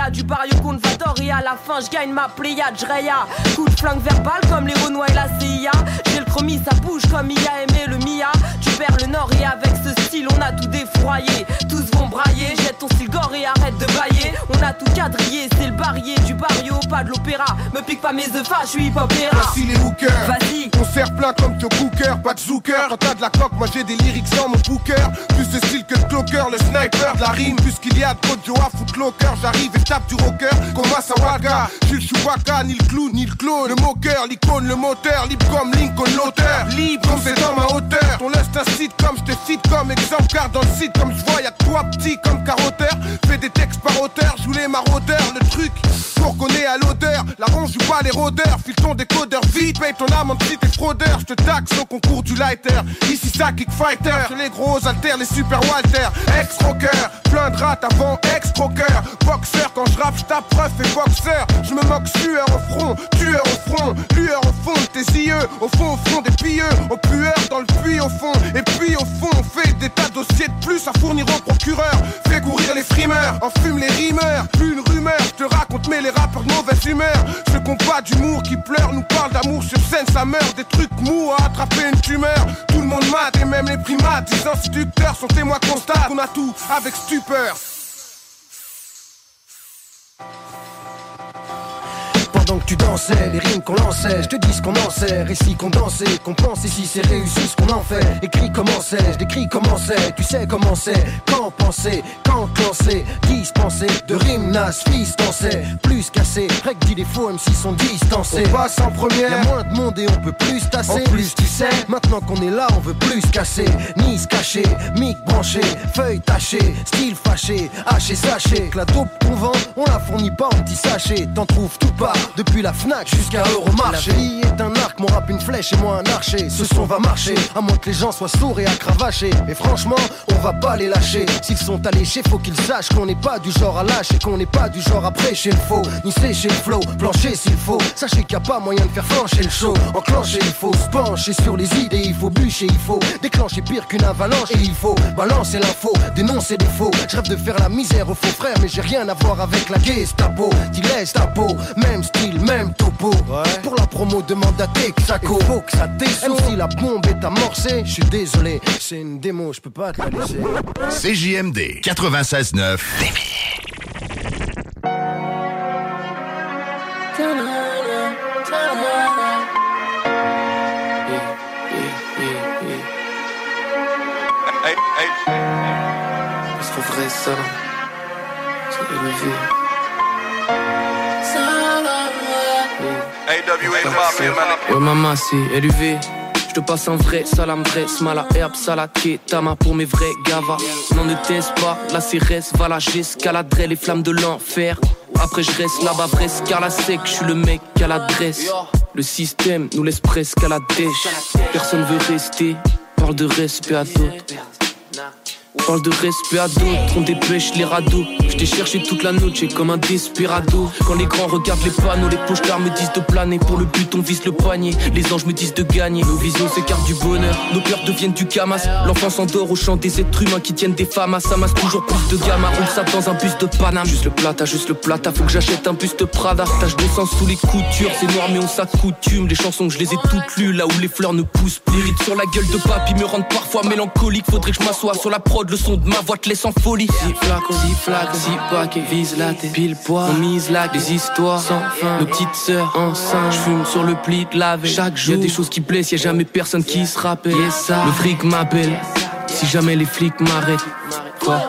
du barrio Convador et à la fin, je gagne ma pléiade, Jreya. Coup de flingue verbal comme les Renois et la CIA. J'ai le chromie, ça bouge comme il a aimé le Mia. Tu perds le nord et avec ce style, on a tout défroyé. Tous vont brailler, jette ton style gore et arrête de bailler. On a tout quadrillé, c'est le barrier du barrio, pas de l'opéra. Me pique pas mes œufs, je suis hip-hopéra. Voici les hookers. Vas-y. On sert plein comme Joe Cooker, pas de zooker. Quand t'as de la coque, moi j'ai des lyrics dans mon booker. Plus de style que de clocker, le sniper de la rime. Plus qu'il y a de à footlocker. J'arrive et du rocker comme Masawaga. J'ai le Chewbacca, ni le clown, ni le clone. Le moqueur, l'icône, le moteur. Libre comme Lincoln, l'auteur. Libre comme c'est dans ma hauteur. Ton lust un site comme je te cite comme exemple. Car dans le site, comme je vois, y'a que toi petit comme carotteur. Fais des textes par auteur, joue les maraudeurs. Le truc, pour qu'on à l'odeur. La ronge joue pas les rôdeurs. File ton décodeur vite, paye ton amende si t'es fraudeur. Je te taxe au concours du lighter. Ici, ça kick fighter. Les gros alters, les super Walter. Ex-rocker, plein de rats avant ex-croqueur. Boxeur, quand je rappe, je tape ref et boxeur. Je me moque sueur au front, tueur au front, lueur au fond de tes yeux. Au fond, au fond des pieux, au pueur dans le puits au fond. Et puis au fond, on fait des tas de dossiers de plus à fournir au procureur. Fais courir les frimeurs, enfume les rimeurs. Plus une rumeur, je te raconte, mais les rappeurs de mauvaise humeur. Ce compas d'humour qui pleure nous parle d'amour sur scène, ça meurt. Des trucs mous à attraper une tumeur. Tout le monde mate et même les primates. Les instituteurs sont témoins constatent qu'on a tout avec stupeur. Pendant que tu dansais, les rimes qu'on lançait, je te dis ce qu'on en sait, récit qu'on dansait, qu'on pense ici c'est réussi ce qu'on en fait. Écrit comment c'est, je décris comment c'est, tu sais comment c'est, quand penser, quand lancer, dispenser, de rimes nas, fils dansait, plus cassé, rec dit les faux MC sont distancés. On passe en première. Y'a moins de monde et on peut plus se tasser. En plus, tu sais. Maintenant qu'on est là, on veut plus se casser, ni se cacher, mic branché, feuille tachée, style fâché, haché sachet. Que la taupe qu'on vend, on la fournit pas en petit sachet. T'en trouves tout part, depuis la Fnac jusqu'à Euromarché. La vie est un arc, mon rap une flèche et moi un archer. Ce son va marcher, à moins que les gens soient sourds et à cravacher. Et franchement, on va pas les lâcher. S'ils sont alléchés, faut qu'ils sachent qu'on n'est pas du genre à lâcher, qu'on n'est pas du genre à prêcher le faux, ni sécher le flow, plancher s'il faut. Sachez qu'il n'y a pas moyen de faire flancher le show. Enclencher, il faut se pencher sur les idées, il faut bûcher, il faut déclencher pire qu'une avalanche. Et il faut balancer l'info, dénoncer des faux. Je rêve de faire la misère aux faux frères, mais j'ai rien à voir avec la Gestapo. T'y laisse ta peau, même style, même topo. Pour la promo, demande à Texaco. Faut que ça descende. Si la bombe est amorcée, je suis désolé, c'est une démo, je peux pas te la laisser. CJMD 96.9 Hey, hey. Parce qu'en vrai, ça, c'est élevé. Ouais maman c'est élevé. Je te passe un vrai salam vrai smala herbe salade tama pour mes vrais gavas. N'en ne teste pas, la CRS va la j'escaladerai les flammes de l'enfer. Après je reste là-bas presque à la sec, je suis le mec à l'adresse. Le système nous laisse presque à la dèche. Personne veut rester, parle de respect à d'autres Parle de respect à d'autres, on dépêche les radeaux. Je t'ai cherché toute la noche comme un desperado. Quand les grands regardent les panneaux, les pochards me disent de planer. Pour le but, on vise le poignet. Les anges me disent de gagner. Nos visions s'écartent du bonheur. Nos cœurs deviennent du camas. L'enfant s'endort au chant des êtres humains qui tiennent des femmes. À ça masse toujours plus de gamma. Roule ça dans un bus de Paname. Juste le plata, juste le plata. Faut que j'achète un buste Prada. Tache de sang sous les coutures. C'est noir, mais on s'accoutume. Les chansons, je les ai toutes lues. Là où les fleurs ne poussent plus. Sur la gueule de papy me rendent parfois mélancolique. Faudrait que je m'assoie sur la prod. Le son de ma voix te laisse en folie. Si flac, si flac, si paquet, vise la tête, pile poids. On mise là des histoires sans fin. Nos petites sœurs enceintes, j'fume sur le pli de la veille. Chaque jour, y a des choses qui blessent, y a jamais personne qui se rappelle. Le fric m'appelle, si jamais les flics m'arrêtent. Quoi?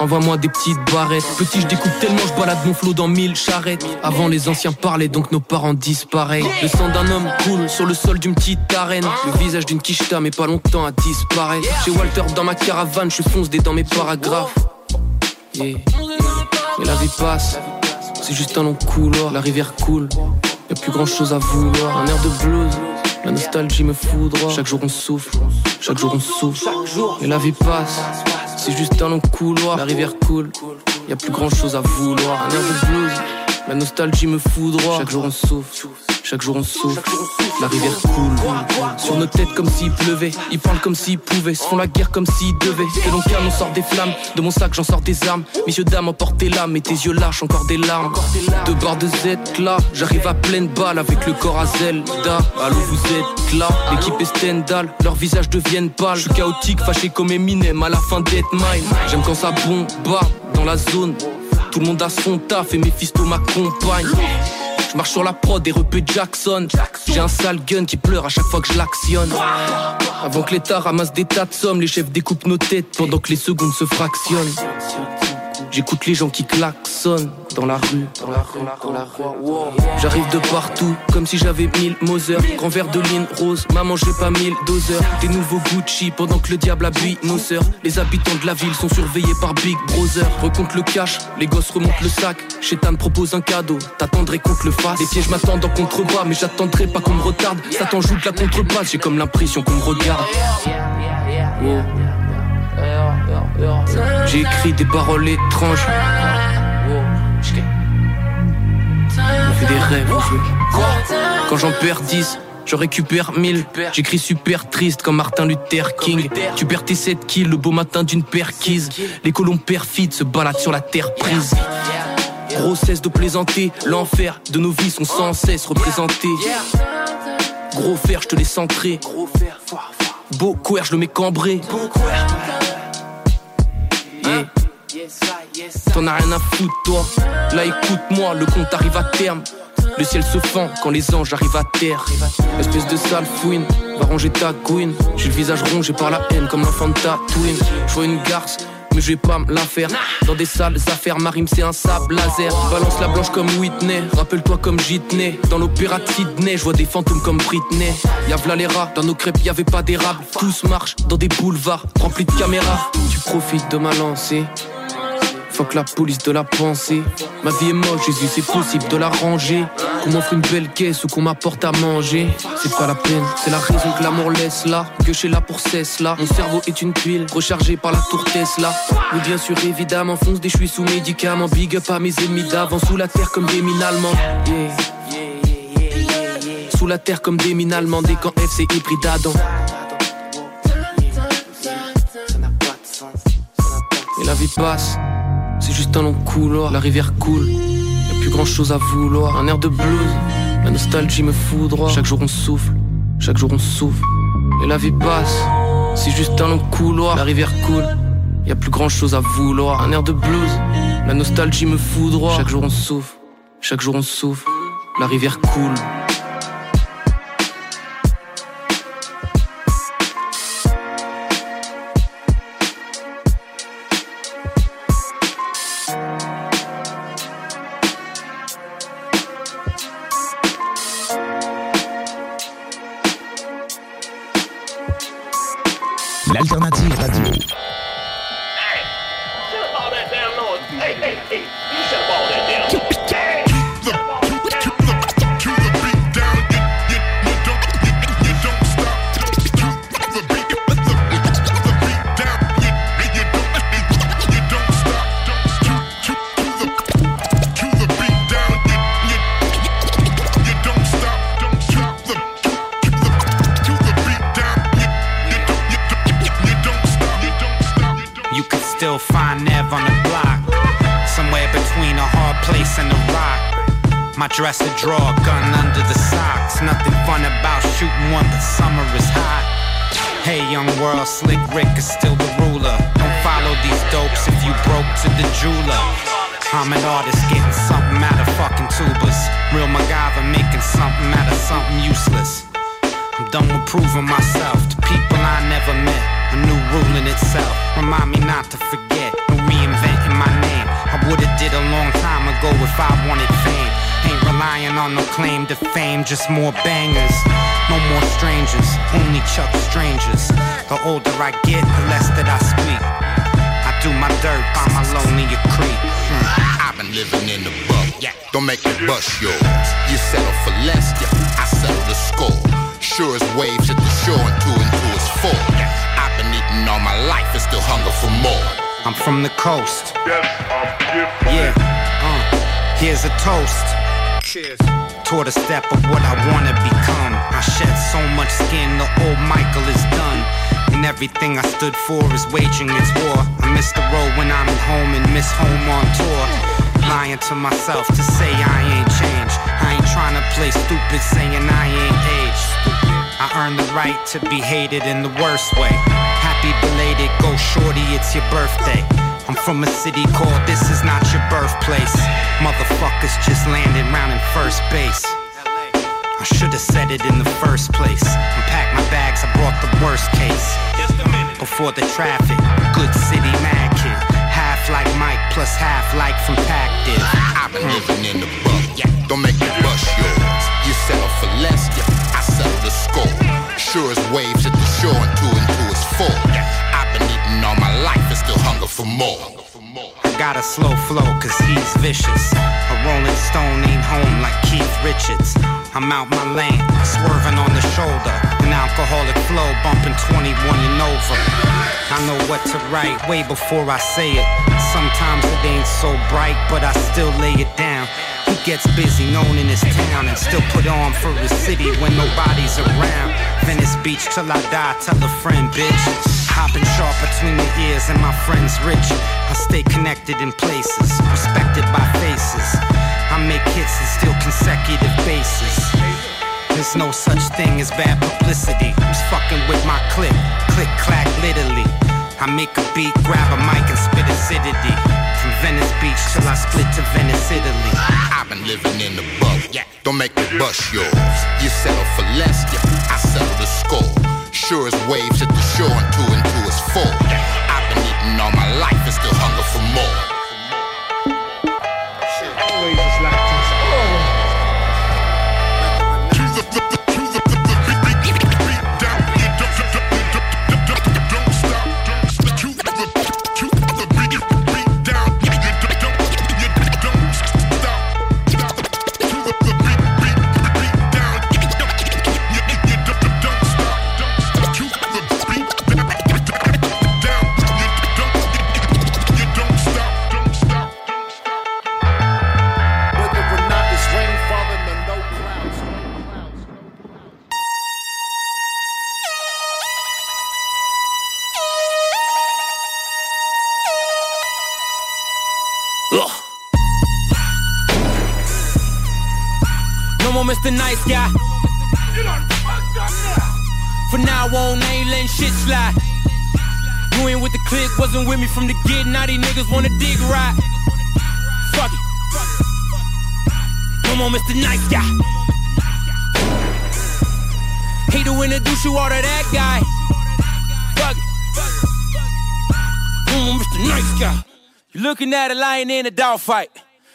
Envoie-moi des petites barrettes. Petit, je découpe tellement, je balade mon flot dans mille charrettes. Avant, les anciens parlaient, donc nos parents disparaissent. Le sang d'un homme coule sur le sol d'une petite arène. Le visage d'une quicheta, mais pas longtemps à disparaître. Chez Walter, dans ma caravane, je fonce des dans mes paragraphes. Yeah. Mais la vie passe, c'est juste un long couloir. La rivière coule, y a plus grand chose à vouloir. Un air de blues, la nostalgie me foudroie. Chaque jour on souffle, chaque jour on souffle. Et la vie passe, c'est juste un long couloir. La rivière coule, y a plus grand chose à vouloir. Un blues, la nostalgie me foudroie. Chaque jour on souffle. Chaque jour on souffle, la rivière coule. Sur nos têtes comme s'il pleuvait. Ils parlent comme s'ils pouvaient, se font la guerre comme s'ils devaient. De l'on calme on sort des flammes, de mon sac j'en sors des armes. Messieurs dames emportez l'âme et tes yeux lâchent encore des larmes. De barres de Z là, j'arrive à pleine balle Avec le corps à Zelda, allô vous êtes là. L'équipe est Stendhal, leurs visages deviennent pâles. Je suis chaotique, fâché comme Eminem à la fin d'être mine. J'aime quand ça bombarde dans la zone Tout le monde a son taf et mes fistos m'accompagnent je marche sur la prod et repeux Jackson. J'ai un sale gun qui pleure à chaque fois que je l'actionne. Avant que l'État ramasse des tas de sommes, les chefs découpent nos têtes pendant que les secondes se fractionnent. J'écoute les gens qui klaxonnent dans dans la rue. J'arrive de partout, comme si j'avais mille Moser. Grand verre de ligne rose, maman j'ai pas mille doseurs. Des nouveaux Gucci pendant que le diable habille nos sœurs. Les habitants de la ville sont surveillés par Big Brother. Recompte le cash, les gosses remontent le sac. Chétan propose un cadeau, t'attendrais qu'on te le fasse. Les pièges m'attendent en contrebas, mais j'attendrai pas qu'on me retarde. Satan joue de la contrebasse, j'ai comme l'impression qu'on me regarde. J'ai écrit des paroles étranges. On fait des rêves. Quand j'en perds 10, je récupère 1000. J'écris super triste comme Martin Luther King. Tu perds tes 7 kills le beau matin d'une perquise. Les colons perfides se baladent sur la terre prise. Gros cesse de plaisanter, l'enfer de nos vies sont sans cesse représentés. Gros fer, je te laisse entrer. Beau couer, je le mets cambré. Yeah. T'en as rien à foutre, toi. Là, écoute-moi, le compte arrive à terme. Le ciel se fend quand les anges arrivent à terre. Espèce de sale fouine, va ranger ta couine. J'ai le visage rongé par la haine comme l'enfant de Tatooine. Je vois une garce, mais je vais pas me. Dans des sales affaires, ma rime c'est un sable laser. Balance la blanche comme Whitney, rappelle-toi comme Jitney. Dans l'opéra de Sydney, je vois des fantômes comme Britney. Y'a v'là les rats, dans nos crêpes y'avait pas d'érable. Tous marchent dans des boulevards remplis de caméras. Tu profites de ma lancée. Fuck la police de la pensée. Ma vie est moche, Jésus, c'est possible de la ranger. Qu'on m'offre une belle caisse ou qu'on m'apporte à manger. C'est pas la peine, c'est la raison que l'amour laisse là. Que suis là pour cesse là. Mon cerveau est une pile rechargée par la tour Tesla. Oui, bien sûr, évidemment, fonce des je suis sous médicaments. Big up à mes ennemis d'avant, sous la terre comme des mines allemandes. Yeah. Sous la terre comme des mines allemandes. Et quand F c'est hybride d'Adam. Et la vie passe. Juste un long couloir, la rivière coule. Y'a plus grand chose à vouloir. Un air de blues, la nostalgie me foudroie. Chaque jour on souffle, chaque jour on souffle. Et la vie passe, c'est juste un long couloir, la rivière coule. Y'a plus grand chose à vouloir. Un air de blues, la nostalgie me foudroie. Chaque jour on souffle, chaque jour on souffle. La rivière coule. Jeweler. I'm an artist getting something out of fucking tubas. Real MacGyver making something out of something useless. I'm done with proving myself to people I never met. A new rule in itself. Remind me not to forget. No reinventing my name. I would've did a long time ago if I wanted fame. Ain't relying on no claim to fame, just more bangers. No more strangers, only Chuck strangers. The older I get, the less that I speak. I do my dirt by my lonely creek. I've been living in the buck, yeah. Don't make me bust yours. You settle for less, yeah. I settle the score. Sure as waves at the shore and two and two is four. Yeah. I've been eating all my life and still hunger for more. I'm from the coast. Yeah, uh, here's a toast. Cheers. Toward a step of what I wanna become. I shed so much skin, the old Michael is done. And everything I stood for is waging its war. Miss the road when I'm at home and miss home on tour. Lying to myself to say I ain't changed. I ain't trying to play stupid saying I ain't aged. I earned the right to be hated in the worst way. Happy belated, go shorty, it's your birthday. I'm from a city called This Is Not Your Birthplace. Motherfuckers just landed round in first base. I should have said it in the first place. Unpack my bags, I brought the worst case. Before the traffic, good city mad kid. Half like Mike plus half like from Pactive. I've been living in the buck, yeah. Don't make me bust yours. You settle for less, yeah. I settle the score. Sure as waves at the shore and two and two is four. I've been eating all my life and still hunger for more. I got a slow flow, cause he's vicious. A rolling stone ain't home like Keith Richards. I'm out my lane, swerving on the shoulder. An alcoholic flow, bumping 21 and over. I know what to write way before I say it. Sometimes it ain't so bright, but I still lay it down. He gets busy, known in his town, and still put on for his city when nobody's around. Venice Beach till I die, tell a friend, bitch. Hopping sharp between the ears, and my friends rich. I stay connected in places, respected by faces. I make hits and still consecutive bases. There's no such thing as bad publicity. Who's fucking with my click? Click, clack, literally. I make a beat, grab a mic, and spit acidity. From Venice Beach till I split to Venice, Italy. I've been living in the bubble. yeah. Don't make me bust yours. You settle for less, yeah. I settle the score. Sure as waves at the shore and two and two is four. I've been eating all my life and still hunger for more. Whether Mr. Nice Guy. From now on, I ain't letting shit slide. You ain't with the click, wasn't with me from the get. Now these niggas wanna dig right. Fuck it. No more Mr. Nice Guy. Hate to introduce you all to that guy. Fuck it. No more Mr. Nice Guy. You looking at a lion in a dog fight.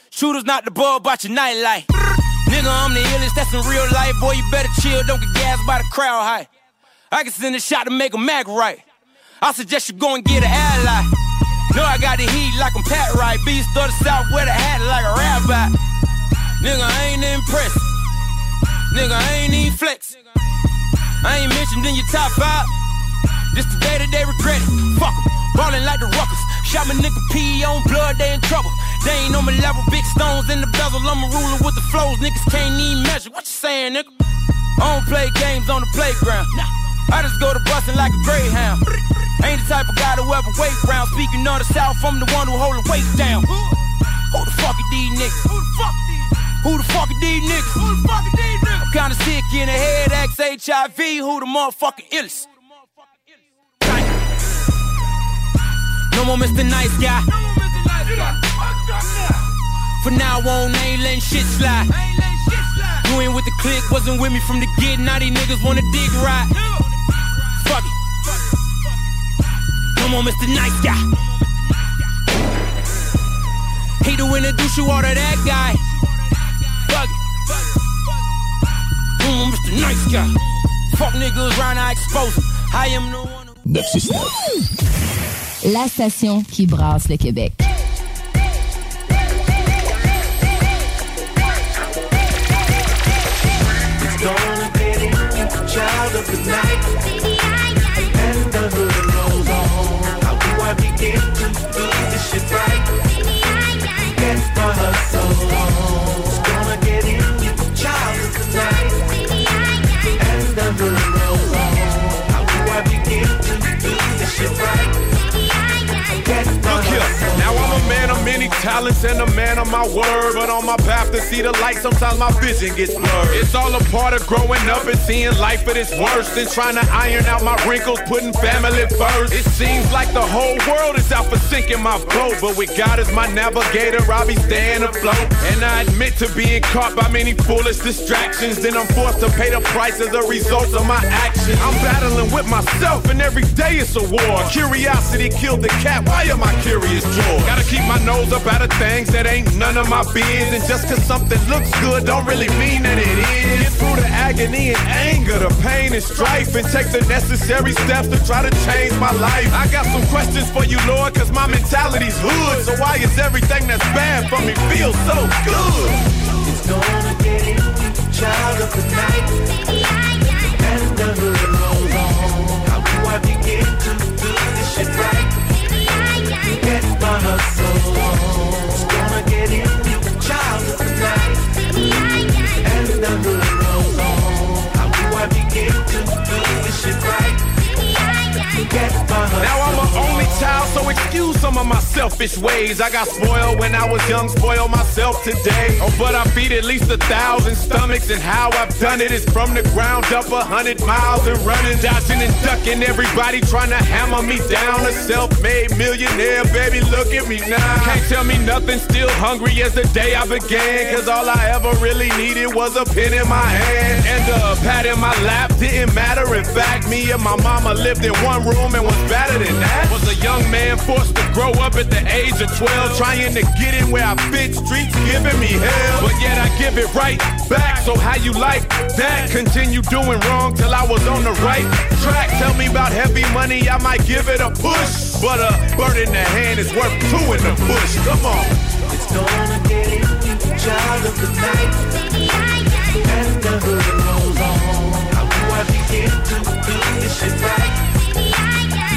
Shooters not the ball, about your nightlight. Nigga, I'm the illest, that's in real life. Boy, you better chill, don't get gassed by the crowd high. I can send a shot to make a Mac right. I suggest you go and get an ally. Know I got the heat like I'm Pat Right. Beast of the South with a hat like a rabbi. Nigga, I ain't impressed. Nigga, I ain't even flex. I ain't mentioned in your top five. This the day that they regret it. Fuck 'em. Ballin' like the Ruckers. Shot my nigga P on blood, they in trouble. They ain't on my level, big stones in the bezel. I'm a ruler with the flows, niggas can't even measure. What you saying, nigga? I don't play games on the playground. I just go to bustin' like a greyhound. Ain't the type of guy to ever wait round. Speaking of the South, I'm the one who hold the weight down. Who the fuck are these niggas? Who the fuck Who the fuck are these niggas? Who the fuck are these niggas? I'm kinda sick in the head, ex-HIV, who the motherfucking illest? No more Mr. Nice Guy. For now on, ain't letting shit slide. You ain't with the click, wasn't with me from the get. Now these niggas wanna dig right. Fuck it. No more Mr. Nice Guy. Hate to introduce you all to that guy. Fuck it. No more Mr. Nice Guy. Fuck niggas round, I expose them. I am the one. 969. La station qui brasse le Québec. Talents and a man of my word. But on my path to see the light, sometimes my vision gets blurred. It's all a part of growing up and seeing life at its worst. And trying to iron out my wrinkles, putting family first. It seems like the whole world is out for sinking my boat. But with God as my navigator, I'll be staying afloat. And I admit to being caught by many foolish distractions. Then I'm forced to pay the price as a result of my actions. I'm battling with myself, and every day it's a war. Curiosity killed the cat. Why am I curious, George? Gotta keep my nose up out of things that ain't none of my biz. And just cause something looks good, don't really mean that it is. Get through the agony and anger, the pain and strife, and take the necessary steps to try to change my life. I got some questions for you, Lord, cause my mentality's hood. So why is everything that's bad for me feel so good? It's gonna get in, child of the night. And the hood rolls on. How do I begin to do this shit right? Get my hustle on. Excuse some of my selfish ways. I got spoiled when I was young, spoil myself today. Oh, but I feed at least a thousand stomachs, and how I've done it is from the ground up a hundred miles and running, dodging and ducking everybody trying to hammer me down. A self-made millionaire, baby, look at me now. Can't tell me nothing, still hungry as the day I began. Cause all I ever really needed was a pen in my hand. And a pad in my lap didn't matter. In fact, me and my mama lived in one room and was better than that. Was a young man forced to grow up at the age of 12, trying to get in where I fit. Streets giving me hell, but yet I give it right back. So how you like that? Continue doing wrong till I was on the right track. Tell me about heavy money, I might give it a push. But a bird in the hand is worth two in the bush. Come on. It's gonna get child of the night. The hood rolls on. How do I begin to do this shit right?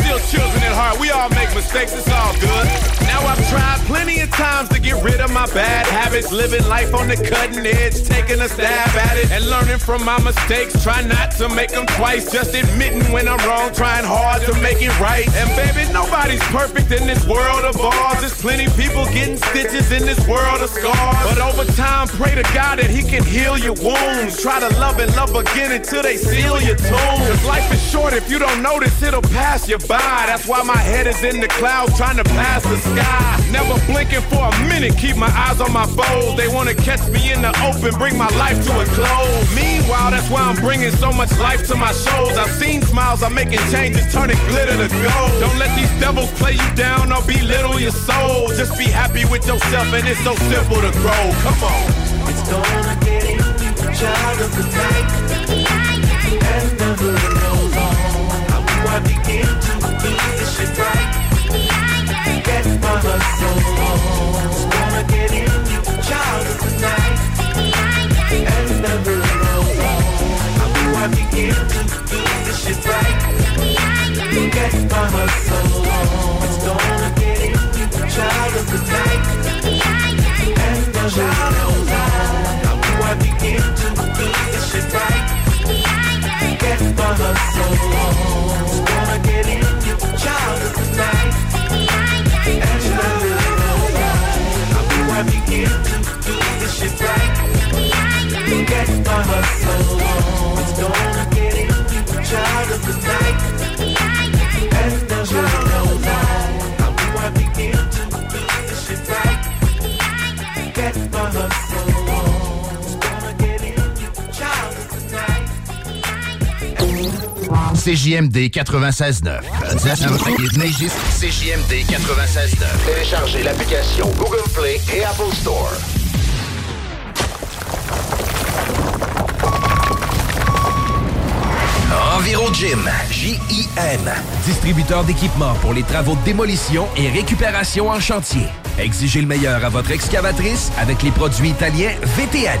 still children at heart. We all make mistakes, it's all good. Now I've tried plenty of times to get rid of my bad habits, living life on the cutting edge, taking a stab at it, and learning from my mistakes. Try not to make them twice, just admitting when I'm wrong, trying hard to make it right. And baby, nobody's perfect in this world of ours. There's plenty people getting stitches in this world of scars. But over time, pray to God that He can heal your wounds. Try to love and love again until they seal your tomb. Cause life is short, if you don't notice, it'll pass you That's why my head is in the clouds, trying to pass the sky. Never blinking for a minute, keep my eyes on my foes. They wanna catch me in the open, bring my life to a close. Meanwhile, that's why I'm bringing so much life to my shows. I've seen smiles, I'm making changes, turning glitter to gold. Don't let these devils play you down or belittle your soul. Just be happy with yourself, and it's so simple to grow. Come on. It's gonna get in, child of the night. That's my hustle. Gonna get in child tonight. And never know. I'll be watching you do this shit right. That's my hustle. It's gonna get in child tonight. And never know. I'll be watching you do this shit right. That's my hustle. CJMD 96.9. CJMD 96.9. Téléchargez l'application Google Play et Apple Store. Enviro Gym, J-I-M, distributeur d'équipements pour les travaux de démolition et récupération en chantier. Exigez le meilleur à votre excavatrice avec les produits italiens VTN.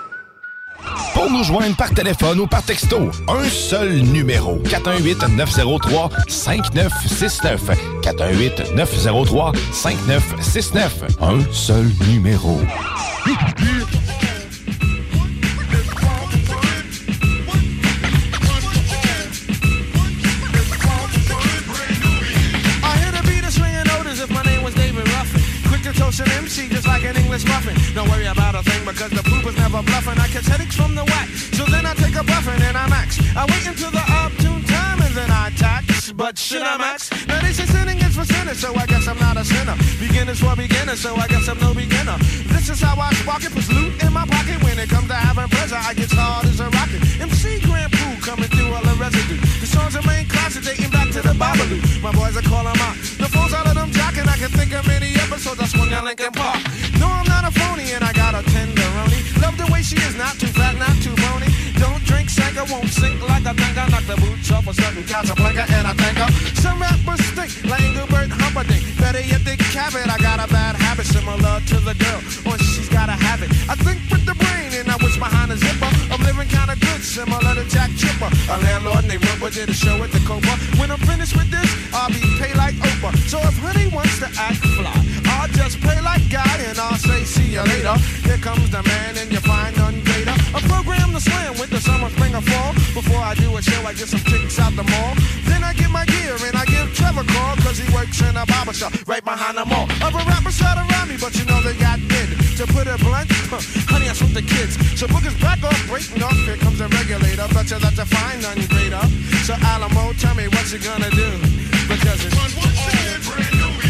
Pour nous joindre par téléphone ou par texto, un seul numéro. 418-903-5969. 418-903-5969. Un seul numéro. An Don't worry about a thing because the poop is never bluffing. I catch headaches from the whack. So then I take a buffin and I max. I wait until the opportune then I tax. But should I max? Now they say sinning is for sinners, so I guess I'm not a sinner. Beginners for beginners, so I guess I'm no beginner. This is how I spark it, puts loot in my pocket. When it comes to having pleasure, I get hard as a rocket. MC Grand Poo coming through all the residue. The songs are main classic dating back to the Babalu. My boys are calling out. The phones out of them jocking. I can think of many episodes I swung at Lincoln Park. No, I'm not a phony and I got a tenderoni. Love the way she is, not too fat, not too bony. Don't drink, sank, I won't sink like I think I knock the boots off a certain Casablanca and I think her. Some rappers stink like Engelbert Humperdinck. Better yet, they cap it. I got a bad habit similar to the girl, or she's got a habit. I think with the brain and I wish behind a zipper. Living kinda good, similar to Jack Chipper. A landlord named Ripper did a show at the Copa. When I'm finished with this, I'll be paid like Oprah. So if honey wants to act fly, I'll just play like Guy and I'll say see you later. Here comes the man and you find none greater. A program to slam with the summer, spring, or fall. Before I do a show, I get some chicks out the mall. Then I get my gear and I a call, cause he works in a barber shop right behind the mall. Other rappers shot around me, but you know they got bid. To put it blunt, honey, I with the kids. So boogers back off, breaking off, here comes a regulator. Bet you that you find none greater. So Alamo, tell me what you gonna do. Because it's one, one, brand new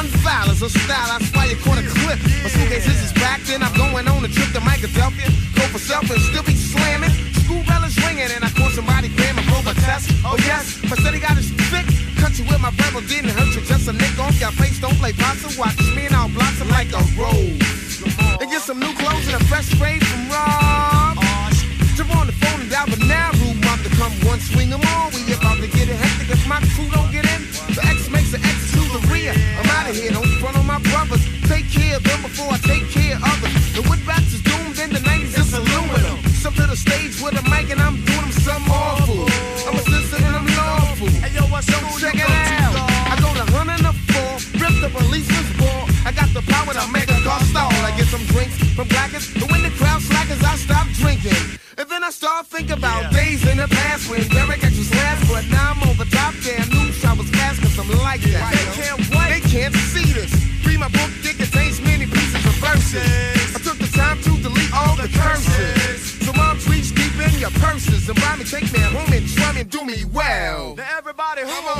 in. On file is a style, you caught a clip. My suitcase is back, then I'm going on a trip to Philadelphia. Go for self and still be slamming. School bell is ringing and I caught somebody for a test. Oh yes, my study got his thick. Cut you with my rebel, didn't hurt you. Just a nick off your face, don't play possum. Watch me and I'll blossom like a rose. And get some new clothes and a fresh spray from Rob. Jump on the phone and dial the now room up to come one swing them out of here, don't front on my brothers. Take care of them before I take care of others. The woodbats is doomed in the 90s, it's aluminum. To the stage with a mic and I'm doing them some awful. I'm a sister and I'm lawful. Hey yo, what's up? Check it out. I go to 104, rip the policeman's ball. I got the power to make a car stall. I get some drinks from blackers, but when the crowd slackers, I stop drinking. And then I start thinking about days in the past when Derek X was last, but now I'm on the top. Damn news, I was fast cause I'm like that. They can't wait, they can't see this. Read my book, it contains many pieces of verses. I took the time to delete all the curses. So moms reach deep in your purses and buy me, take me home and try and do me well. Now everybody, come on.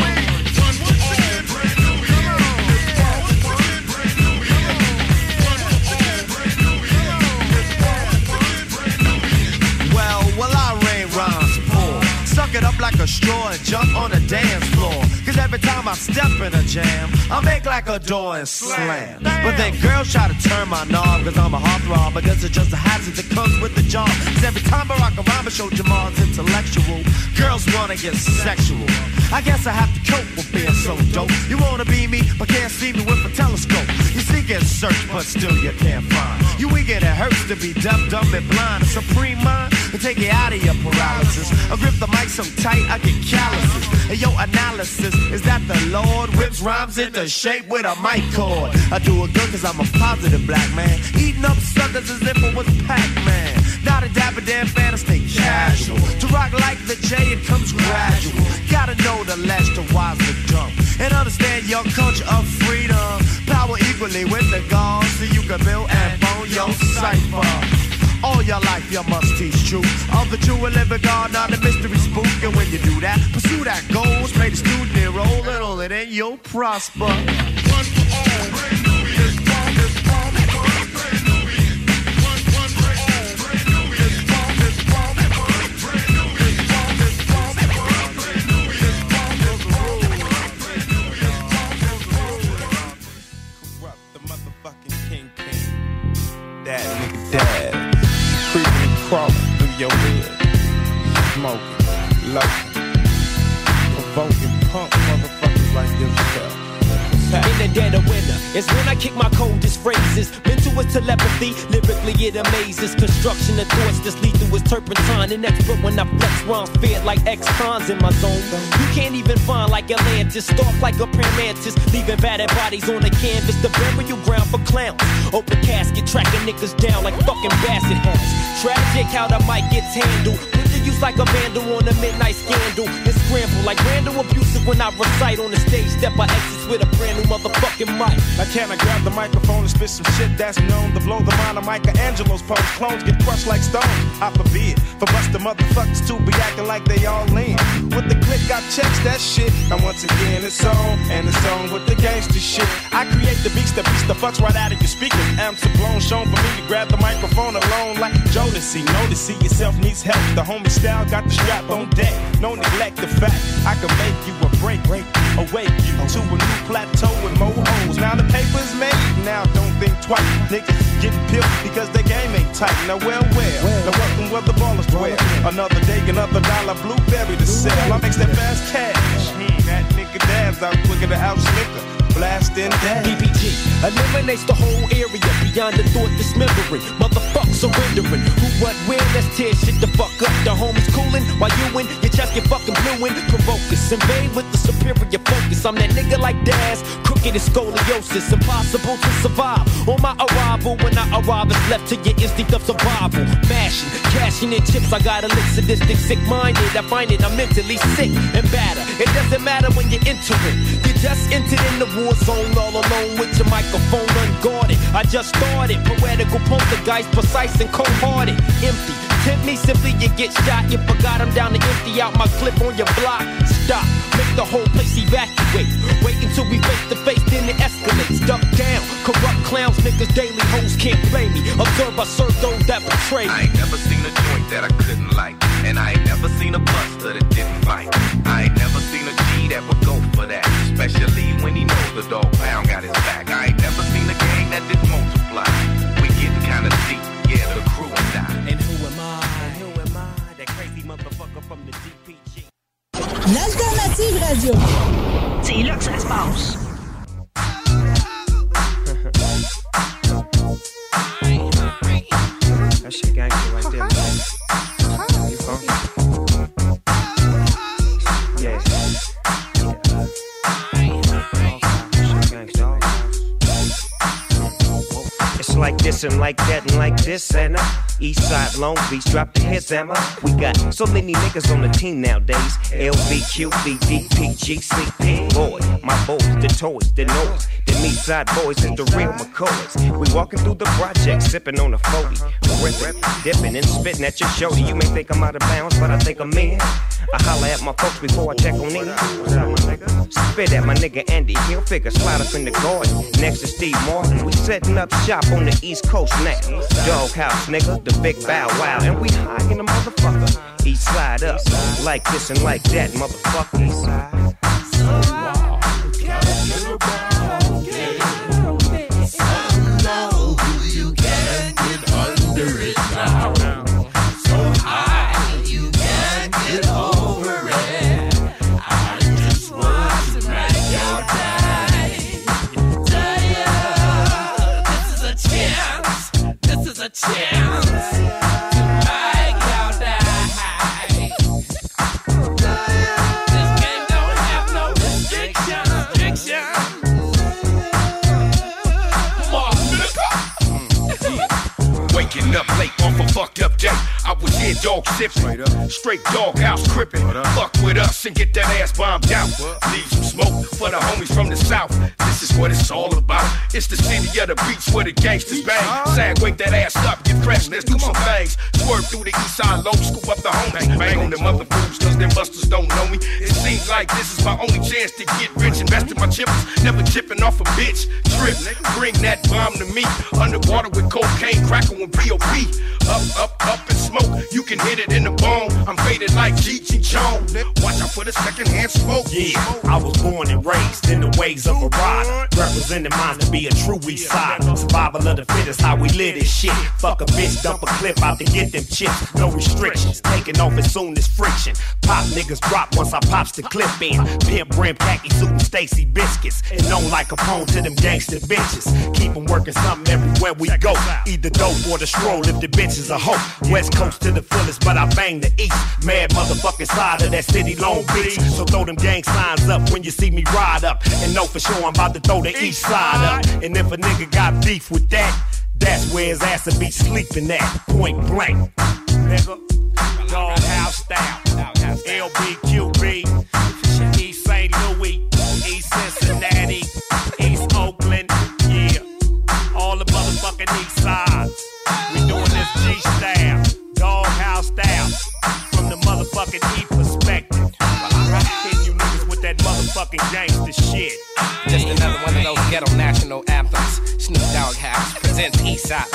Well, well, I rain rhymes poor. Suck it up like a straw and jump on the dance floor. Every time I step in a jam, I make like a door and slam. But then girls try to turn my knob cause I'm a heartthrob. I guess it's just a hazard that comes with the job. Cause every time I rock Barack Obama showed Jamal's intellectual, girls wanna get sexual. I guess I have to cope with being so dope. You wanna be me, but can't see me with a telescope. You seek and search, but still you can't find. You weak and it hurts to be deaf, dumb, and blind. A supreme mind take you out of your paralysis. I grip the mic so tight I get calluses. And your analysis is that the Lord whips rhymes into shape with a mic cord. I do it good cause I'm a positive black man. Eating up suckers as if it was Pac-Man. Not a dapper damn fan, I stay casual. To rock like the J, it comes gradual. Gotta know the less, the wise, the dumb. And understand your culture of freedom. Power equally with the gods so you can build and bone your cipher. All your life you must teach truth Of the true and living God, not a mystery spook And when you do that, pursue that goal Play the student and roll and all it ain't you'll prosper That crawling through your hood. Smoking, loafing. The dead of winter. It's when I kick my coldest phrases. Mental is telepathy, lyrically it amazes. Construction of thoughts that's lethal is turpentine. And expert when I flex rhymes, fed like ex-cons in my zone. You can't even find like Atlantis, stalk like a mantis, leaving battered bodies on the canvas. The burial ground for clowns. Open casket, tracking niggas down like fucking basset hounds. Tragic how the mic gets handled. Put the use like a vandal on a midnight scandal. And scramble like Randall abusive when I recite on the stage. Step I exit with a brand new motherfucking mic. Now can I grab the microphone and spit some shit that's known to blow the mind of Michelangelo's pose? Clones get crushed like stones. I forbid for busted motherfuckers to be acting like they all lean. With the click, I checks that shit. Now once again, it's on and it's on with the gangster shit. I create the beats that beats the fucks right out of your speakers. Amps are blown, shown for me to grab the microphone alone like Jodeci. See yourself needs help. The homie style got the strap on deck. No neglect the I can make you a break, break, awake you to a new plateau with more hoes. Now the paper's made, now don't think twice. Niggas get peeled because the game ain't tight. Now well, well, now welcome where the ballers dwell. Another day, another dollar, blueberry to sell. I make that fast cash. Hmm, that nigga dabs out quicker to out slicker. Blasting down. PPG eliminates the whole area beyond the thought dismembering. Motherfuck surrendering. Who, what, when? Let's tear shit the fuck up. The homies cooling while you win. Your chest get fucking blue and provoke us. Invade with the superior focus. I'm that nigga like Daz. Crooked is scoliosis. Impossible to survive. On my arrival, when I arrive, it's left to your instinct of survival. Mashing, cashing in chips. I got a lick sadistic, sick minded. I find it, I'm mentally sick and batter. It doesn't matter when you're into it. You just entered in the war zone all alone with your microphone unguarded. I just started. Poetical poltergeist, precise and cold hearted. Empty. Tempt me simply, you get shot. You forgot I'm down to empty out my clip on your block. Stop. Make the whole place evacuate. Wait until we face to face, then it escalates. Duck down. Corrupt clowns, niggas, daily hoes can't play me. Observe, I serve those that betray me. I ain't never seen a joint that I couldn't like. And I ain't never seen a buster that didn't fight. I ain't never seen a G that would go. Especially when he knows the dog pound got his back. I ain't never seen a gang that didn't multiply. We getting kinda deep, yeah, the crew and die. And who am I? And who am I? That crazy motherfucker from the DPG. L'alternative radio. C'est là que ça se passe. It's like that and like this and uh, East Side Long Beach drop the hits Emma. We got so many niggas on the team nowadays. CP, boy, my boys, the toys, the noise. East Side boys is the real McCoys. We walking through the project, sipping on a 40. Ripping, dipping, and spitting at your shoulder. You may think I'm out of bounds, but I think I'm in. I holler at my folks before I check on in. Spit at my nigga Andy Hill, figure slide up in the garden. Next to Steve Martin, we setting up shop on the East Coast now. Doghouse, nigga, the big bow wow. And we high in the motherfucker. East side up, like this and like that, motherfucker. Yeah. Here dog sipping. Straight dog house crippin'. Fuck with us and get that ass bombed out. Leave some smoke for the homies from the south. This is what it's all about. It's the city of the beach where the gangsters bang. Sag, wake that ass up, get fresh, let's do some things. Swerve through the east side low, scoop up the homies. Bang on them other fools, cause them busters don't know me. It seems like this is my only chance to get rich. Invest in my chippers, never chipping off a bitch. Trip, bring that bomb to me. Underwater with cocaine, cracker with POP. Up, up, up and smoke. You can hit it in the bone. I'm faded like Gigi Jones. Watch out for the secondhand smoke. Yeah, I was born and raised in the ways of a rider. Representing mine to be a true East Sider. Survival of the fittest, how we live this shit. Fuck a bitch, dump a clip out to get them chips. No restrictions, taking off as soon as friction. pop niggas drop once I pops the clip in. Pimp brim, khaki suit, and Stacy biscuits. And known like a Capone to them gangster bitches. Keep 'em working something everywhere we go. Either dope or the stroll if the bitch is a hoe. West coast to the fullest, but I bang the east. Mad motherfucking side of that city, Long Beach. So throw them gang signs up when you see me ride up. And know for sure I'm about to throw the east side up. And if a nigga got beef with that, that's where his ass will be sleeping at. Point blank. Nigga. Doghouse style. LBQB. East St. Louis. East Cincinnati. East Oakland. Yeah. All the motherfucking east sides. We doing this G that motherfucking gangster shit. Just another one of those ghetto national anthems. Snoop Dogg House presents Eastside.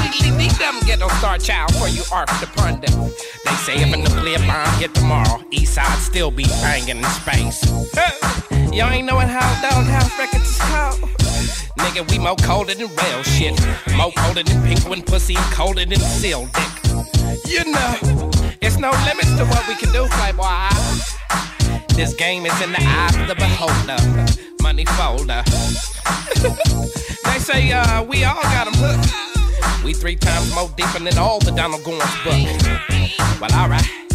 Diddly them ghetto star child for you arf to pun them. They say if a nuclear bomb hit tomorrow, Eastside still be banging in space. Y'all ain't knowing how Doghouse Records is called. Nigga, we more colder than rail shit. More colder than penguin pussy colder than seal dick. You know, it's no limits to what we can do, playboy. This game is in the eye of the beholder. Money folder. [LAUGHS] they say uh, we all got got 'em hooked. We three times more deeper than all the Donald Goins book. Well, alright.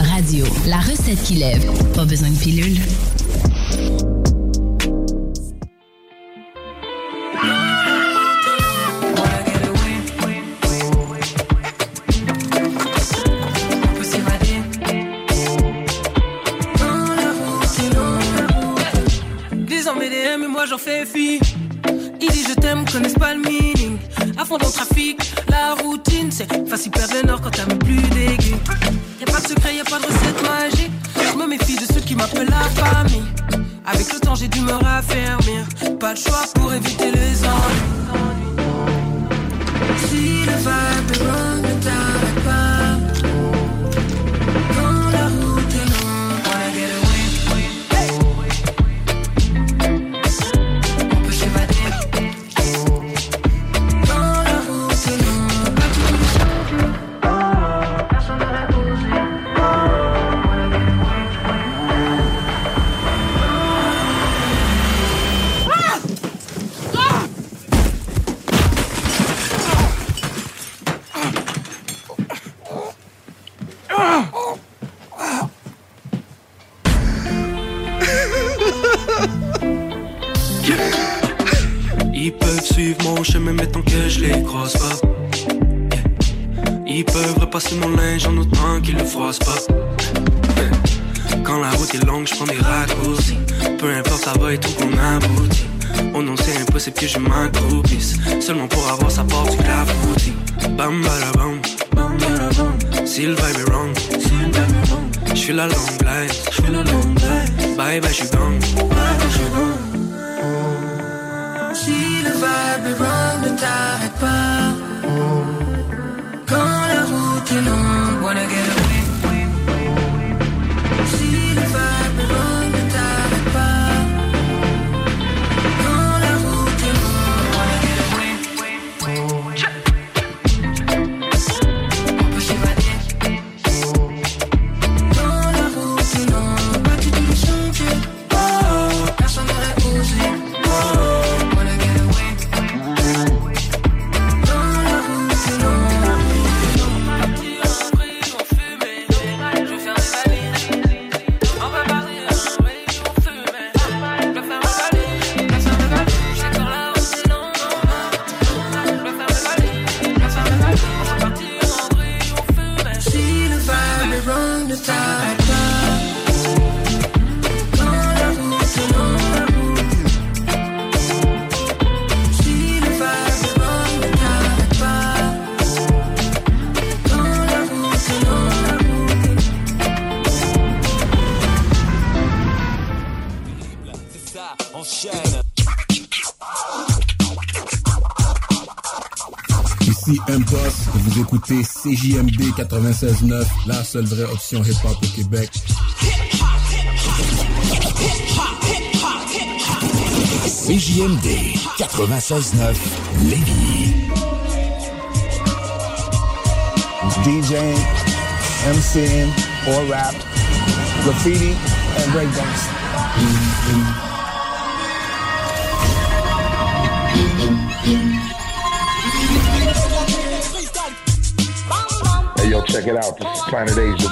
Radio. La recette qui lève. Pas besoin de pilule. Vous écoutez CJMD 96.9, la seule vraie option hip-hop au Québec. CJMD 96.9 Lévis. DJing, MCing, or rap, graffiti, and breakdance. Yo, check it out. This is Planet Asia.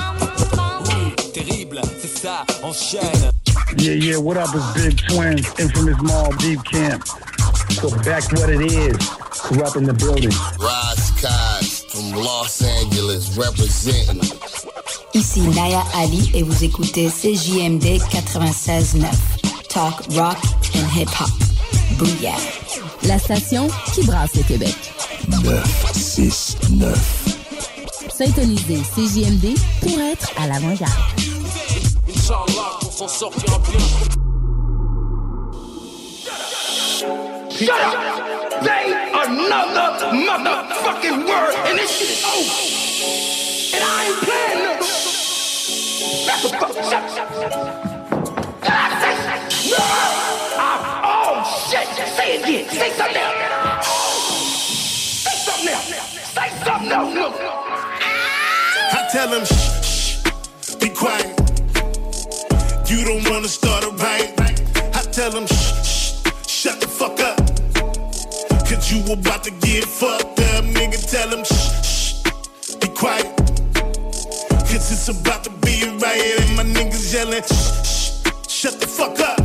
Terrible, c'est ça enchaîne. Yeah, yeah, what up? It's Big Twins, Infamous Mall, Deep Camp. So back to what it is. Corrupt in the building. Rise Skies from Los Angeles representing. Ici Naya Ali et vous écoutez CJMD 96.9. Talk, rock and hip-hop. Booyah. La station qui brasse le Québec. 969. Syntonisez CJMD pour être à l'avant-garde. Another motherfucking word, and this shit is. And I ain't playing oh shit! Say it again. Say something. Say something. Say something tell him, shh, shh, be quiet. You don't wanna start a riot. I tell him, shh, shh, shut the fuck up. Cause you about to get fucked up, nigga. Tell him, shh, shh, be quiet. Cause it's about to be a riot and my niggas yelling, shh, shh, shut the fuck up.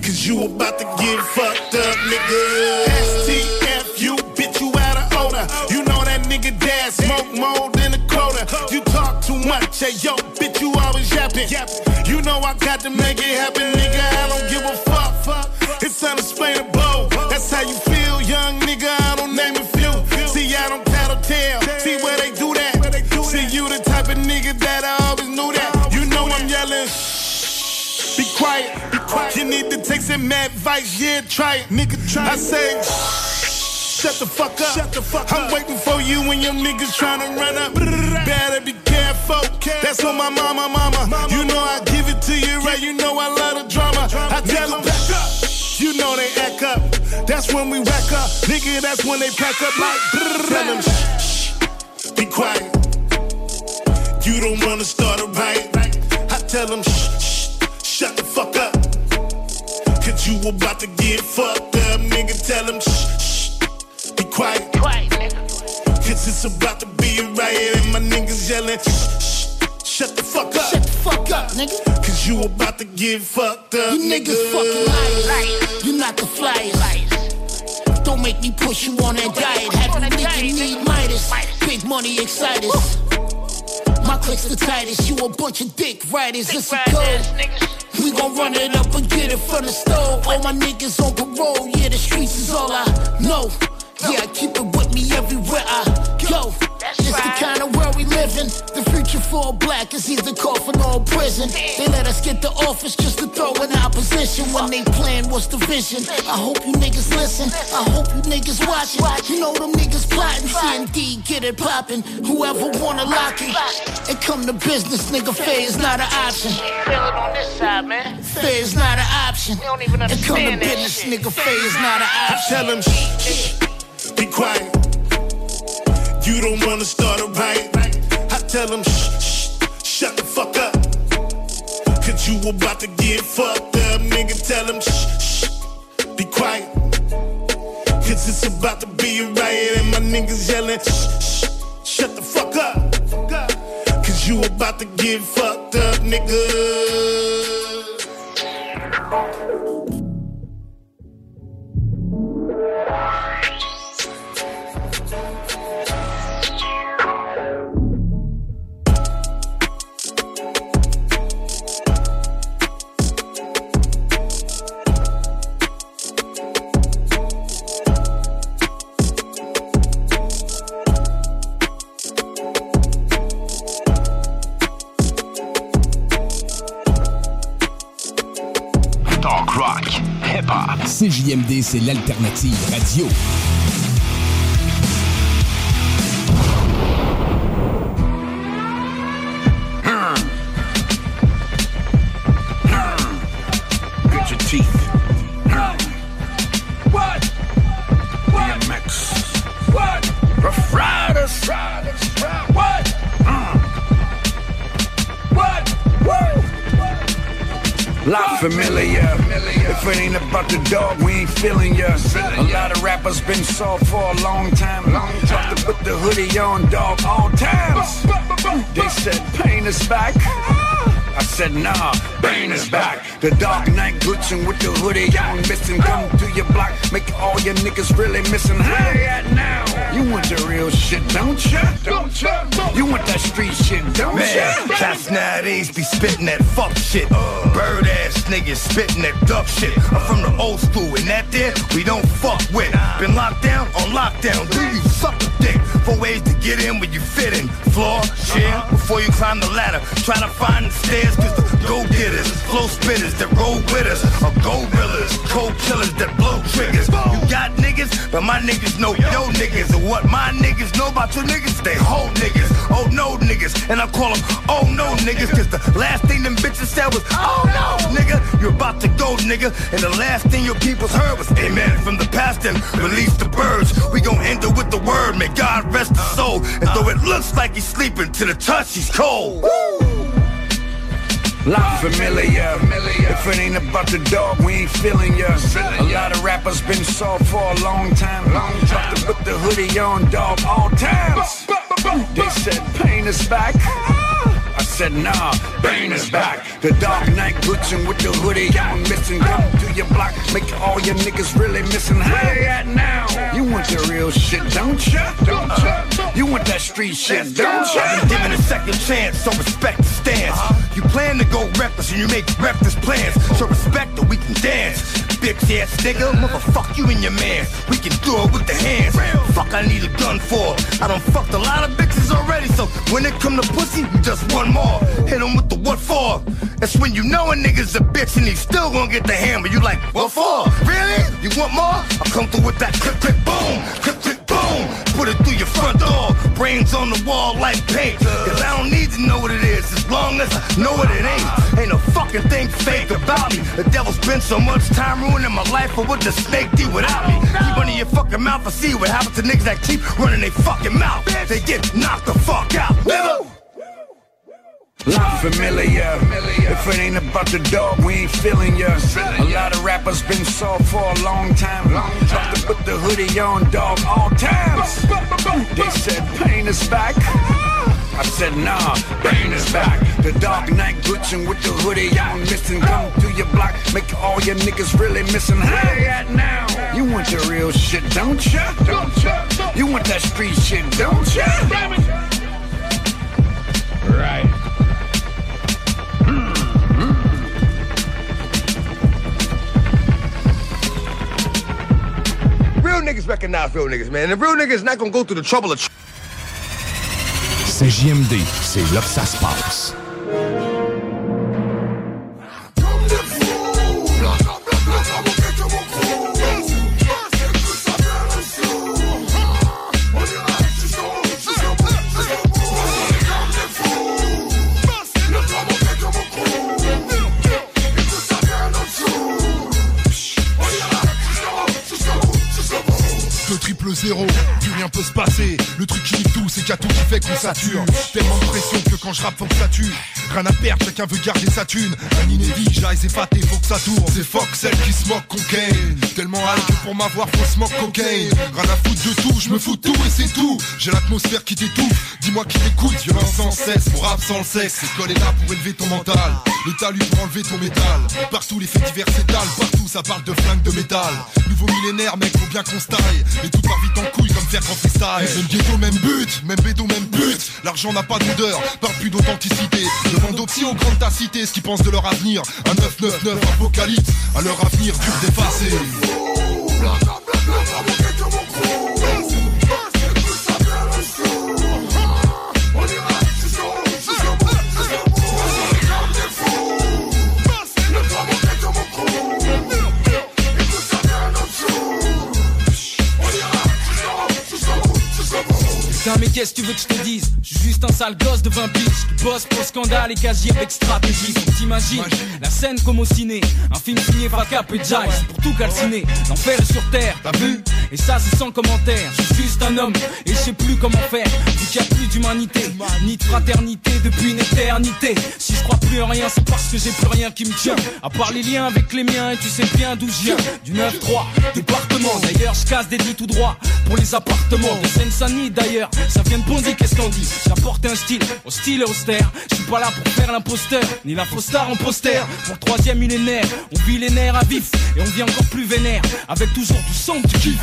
Cause you about to get fucked up, nigga. STF, you bitch, you out of order. You know that nigga dad smoke more You talk too much, hey yo, bitch, you always yapping. You know I got to make it happen, nigga. I don't give a fuck. Fuck It's unexplainable. That's how you feel, young nigga. I don't name a few. See, I don't tattle tale. See where they do that. See, you the type of nigga that I always knew that. You know I'm yelling. Be quiet, be quiet. You need to take some mad advice, yeah, try it. Nigga, try it. I say, shut the fuck up. Shut the fuck I'm waiting for you when your niggas tryna run up. Better be careful. That's on my mama, mama. mama. You know I give it to you right. You know I love the drama. I tell them back up. You know they act up. That's when we whack up. Nigga, that's when they pack up like. Tell them, shh, be quiet. You don't wanna start a riot. I tell them, shh, shh, shut the fuck up. Cause you about to get fucked up, nigga. Tell them, shh, shh, quiet. Cause it's about to be a riot and my niggas yelling, shh, shh, shut the fuck up. Shut the fuck up, nigga. Cause you about to get fucked up, You niggas fucking liars. You not the flyers. Don't make me push you on that diet. Have you nigga need Midas. Big money excited. My click's the tightest. You a bunch of dick riders. It's a code. We gon' run it up and get it from the stove. All my niggas on parole. Yeah, the streets is all I know. Yeah, I keep it with me everywhere I go. That's It's the kind of world we live in. The future for a black is either coffin or prison. They let us get the office just to throw in opposition. When they plan, what's the vision? I hope you niggas listen. I hope you niggas watch watching. You know them niggas plotting. CND, get it poppin'. Whoever wanna lock it. And come to business, nigga. Fair is not an option. Feel it on this side, man. Fair is not an option. don't even And come to business, nigga. Fair is not an I option. tell them, shh, shh, be quiet. You don't wanna start a riot. I tell them, shh, shh, shut the fuck up. Cause you about to get fucked up, nigga. Tell them, shh, shh, be quiet. Cause it's about to be a riot and my niggas yelling, shh, shh, shut the fuck up. Cause you about to get fucked up, nigga. CJMD, c'est l'alternative radio. Familiar. If it ain't about the dog, we ain't feeling ya. A lot of rappers been soft for a long time. Long time to put the hoodie on, dog, all times. They said pain is back. I said nah, pain is back. The dark night glitching with the hoodie on, missing. Come to your block, make all your niggas really missing. How they at now? You want the real shit, don't ya? Don't ya? You want that street shit, don't Man, ya? cats nowadays be spitting that fuck shit. Bird ass niggas spitting that duck shit. I'm from the old school, and that there we don't fuck with. Been locked down on lockdown. Do you suck a dick? Four ways to get in where you fit in. Floor, chair, uh-huh. before you climb the ladder. Try to find the stairs, cause the go getters, flow spitters that roll with us are gorillas, cold killers that blow triggers. You got niggas, but my niggas know yo niggas. And what my niggas know about you niggas, they whole niggas. Oh no niggas, and I call them oh no niggas, cause the last thing them bitches said was oh, oh no nigga. You're about to go nigga, and the last thing your peoples heard was amen from the past and release the birds. We gon' end it with the word, may God rest his soul. And though it looks like he's sleeping, to the touch he's cold. Lot familiar. If it ain't about the dog, we ain't feeling ya. A lot of rappers been soft for a long time. Long time to put the hoodie on, dog, all times. They said pain is back. I said nah, pain is back. The dark night glitching with the hoodie on, missing. Come to your block, make all your niggas really missing. How they at now? You want the real shit, don't ya? Don't ya? You want that street shit, don't ya? I've been given a second chance, so respect the stance. Uh-huh. You plan to go reckless and you make reckless plans. So respect that we can dance. Bitch ass nigga, motherfuck you and your man. We can do it with the hands. Fuck I need a gun for. I done fucked a lot of bitches already, so when it come to pussy, just one more. Hit 'em with the what for? That's when you know a nigga's a bitch and he still gonna get the hammer. You like, what for? Really? You want more? I'll come through with that click, click, boom. Click, click, boom. Put it through your front door. Brains on the wall like paint. Cause I don't need to know what it is as long as I know what it ain't. Ain't a fucking thing fake about me. The devil spent so much time ruining my life for what the snake did without me. Keep running your fucking mouth and see what happens to niggas that keep running their fucking mouth. They get knocked the fuck out. Nigga. Lot familiar. If it ain't about the dog, we ain't feeling ya. A lot of rappers been soft for a long time. Time to put the hoodie on, dog, all times. They said pain is back. I said nah, pain is back. The dark night glitching with the hoodie on, missing. Come to your block, make all your niggas really missing. They at now? You want your real shit, don't ya? Don't ya? You want that street shit, don't ya? Right. Real niggas recognize real niggas, man. And real niggas not gonna go through the trouble of. C'est JMD, c'est là que ça se passe. Triple zéro, plus rien peut se passer. Le truc qui nique tout, c'est qu'il y a tout qui fait qu'on sature. Tellement de pression que quand je rappe, faut que ça tue. Rien à perdre, chacun veut garder sa thune. Un inédit, j'arrive épaté, faut que ça tourne. C'est fuck celle qui se moque cocaine. Tellement hâte que pour m'avoir, faut smoke cocaine. Rien à foutre de tout, je me fous tout et c'est tout. J'ai l'atmosphère qui t'étouffe. Dis-moi qui m'écoute, violence sans cesse. Mon rap sans le sexe, l'école est là pour élever ton mental. Le talus pour enlever ton métal. Partout les faits divers s'étalent, partout ça parle de flingue de métal. Nouveau millénaire, mec, faut bien qu'on se taille. Mais tout part vite en couille comme faire en freestyle. Même ghetto, même but, même bédo, même but. L'argent n'a pas d'odeur, parle plus d'authenticité. Demande aux aux grandes ta cité ce qu'ils pensent de leur avenir. Un 999 apocalypse, à leur avenir dur d'effacer. Putain, mais qu'est-ce que tu veux que je te dise? Je suis juste un sale gosse de 20 piges qui bosse pour scandale et quasi avec stratégie. T'imagines la scène comme au ciné. Un film signé par Cap et Jive, c'est pour tout calciner. L'enfer est sur terre, t'as vu? Et ça, c'est sans commentaire. Je suis juste un homme et je sais plus comment faire. Vu qu'il n'y a plus d'humanité, ni de fraternité depuis une éternité. Si je crois plus en rien, c'est parce que j'ai plus rien qui me tient. À part les liens avec les miens, et tu sais bien d'où je viens. Du 9-3, département. D'ailleurs, je casse des lits tout droit pour les appartements. De Seine-Saint-Denis d'ailleurs, ça vient de Bondy, qu'est-ce qu'on dit J'apporte un style au style austère. Je suis pas là pour faire l'imposteur, ni la fausse star en poster. Pour troisième millénaire, on vit les nerfs à vif et on vit encore plus vénère. Avec toujours du son, du kiff.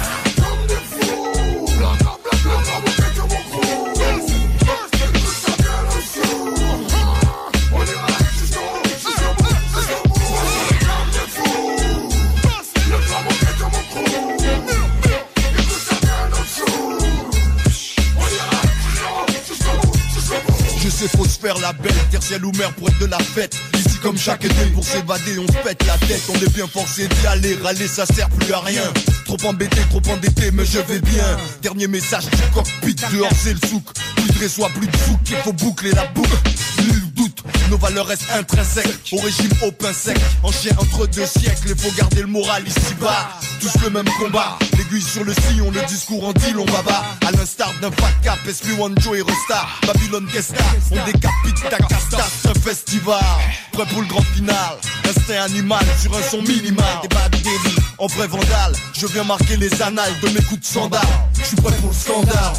Faut se faire la belle, tertielle ou mer pour être de la fête. Ici comme chaque été pour s'évader on se pète la tête. On est bien forcé d'y aller, râler ça sert plus à rien. Trop embêté, trop endetté mais je vais bien. Dernier message du cockpit, dehors c'est le souk. Plus de soit plus de souk, il faut boucler la boucle. Nul doute, nos valeurs restent intrinsèques. Au régime au pain sec, en chien entre deux siècles Il faut garder le moral ici bas Tous le même combat, l'aiguille sur le sillon Le discours en deal on va bas À l'instar d'un fat cap, SP1 Joe et Resta. Babylone Kesta, on décapite ta casta un festival, prêt pour le grand final. Instinct animal sur un son minimal. Des bad daily, en vrai vandale. Je viens marquer les annales de mes coups de sandal Je suis prêt pour le scandale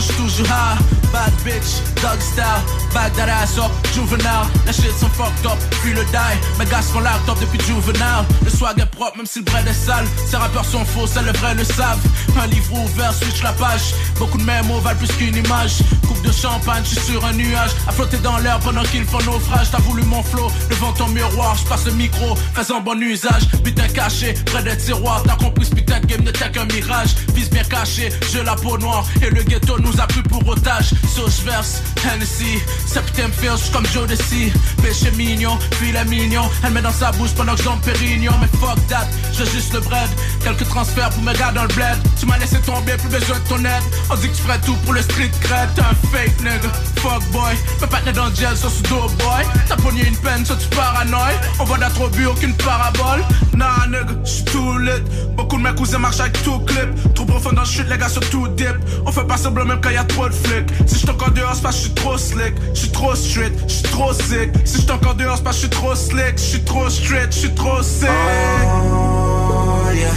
so hard. Bad bitch, dog style. Back that ass up, juvenile. Les shit sont fucked up, puis le die. Mes gars sont locked up depuis juvenile. Le swag est propre, même si le bread est sale. Ces rappeurs sont faux, ça le vrai le savent. Un livre ouvert, switch la page. Beaucoup de mémos valent plus qu'une image. Coupe de champagne, j'suis sur un nuage. À flotter dans l'air pendant qu'ils font naufrage. T'as voulu mon flow devant ton miroir. J'passe le micro, faisant bon usage. Putain caché, près des tiroirs. T'as compris ce putain game n'était qu'un mirage. Fils bien caché, j'ai la peau noire. Et le ghetto nous a pris pour otage. Sauce verse, Hennessy. Septième Fierce comme Joe Desi. Péché mignon, filet mignon. Elle met dans sa bouche pendant que j'en pérignon. Mais fuck that, j'ai juste le bread. Quelques transferts pour mes gars dans le bled. Tu m'as laissé tomber, plus besoin de ton aide. On dit que tu ferais tout pour le street cred. Un fake nigga, fuck boy. Me pas dans le gel, sur ce dos boy. T'as pogné une peine, ça tu paranoïe. On voit trop bu, aucune parabole. Nah nigga, j'suis tout lit. Beaucoup de mes cousins marchent avec tout clip. Profond dans le shit, les gars, sur tout dip. On fait pas semblant même quand y a trop de flics. Si j'suis encore dehors, c'est parce que j'suis trop slick. J'suis trop street, j'suis trop sick. Si j'suis encore dehors, c'est parce que j'suis trop slick. J'suis trop straight, j'suis trop sick. Oh yeah.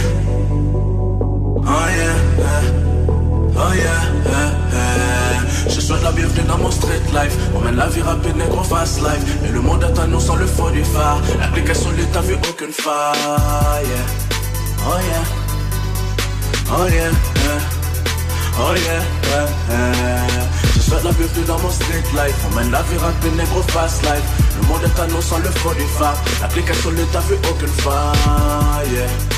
Oh yeah. Oh yeah. Je souhaite la bienvenue dans mon street life. On mène la vie rapide, négro fast life. Mais le monde est à nous sans le faux du phare. L'application lui t'as vu aucune faille. Yeah. Oh yeah. Oh yeah. Oh yeah. Je souhaite la bienvenue dans mon street life. On mène la vie rapide, négro fast life. Le monde est à nous sans le faux du phare. L'application lui t'as vu aucune faille. Yeah.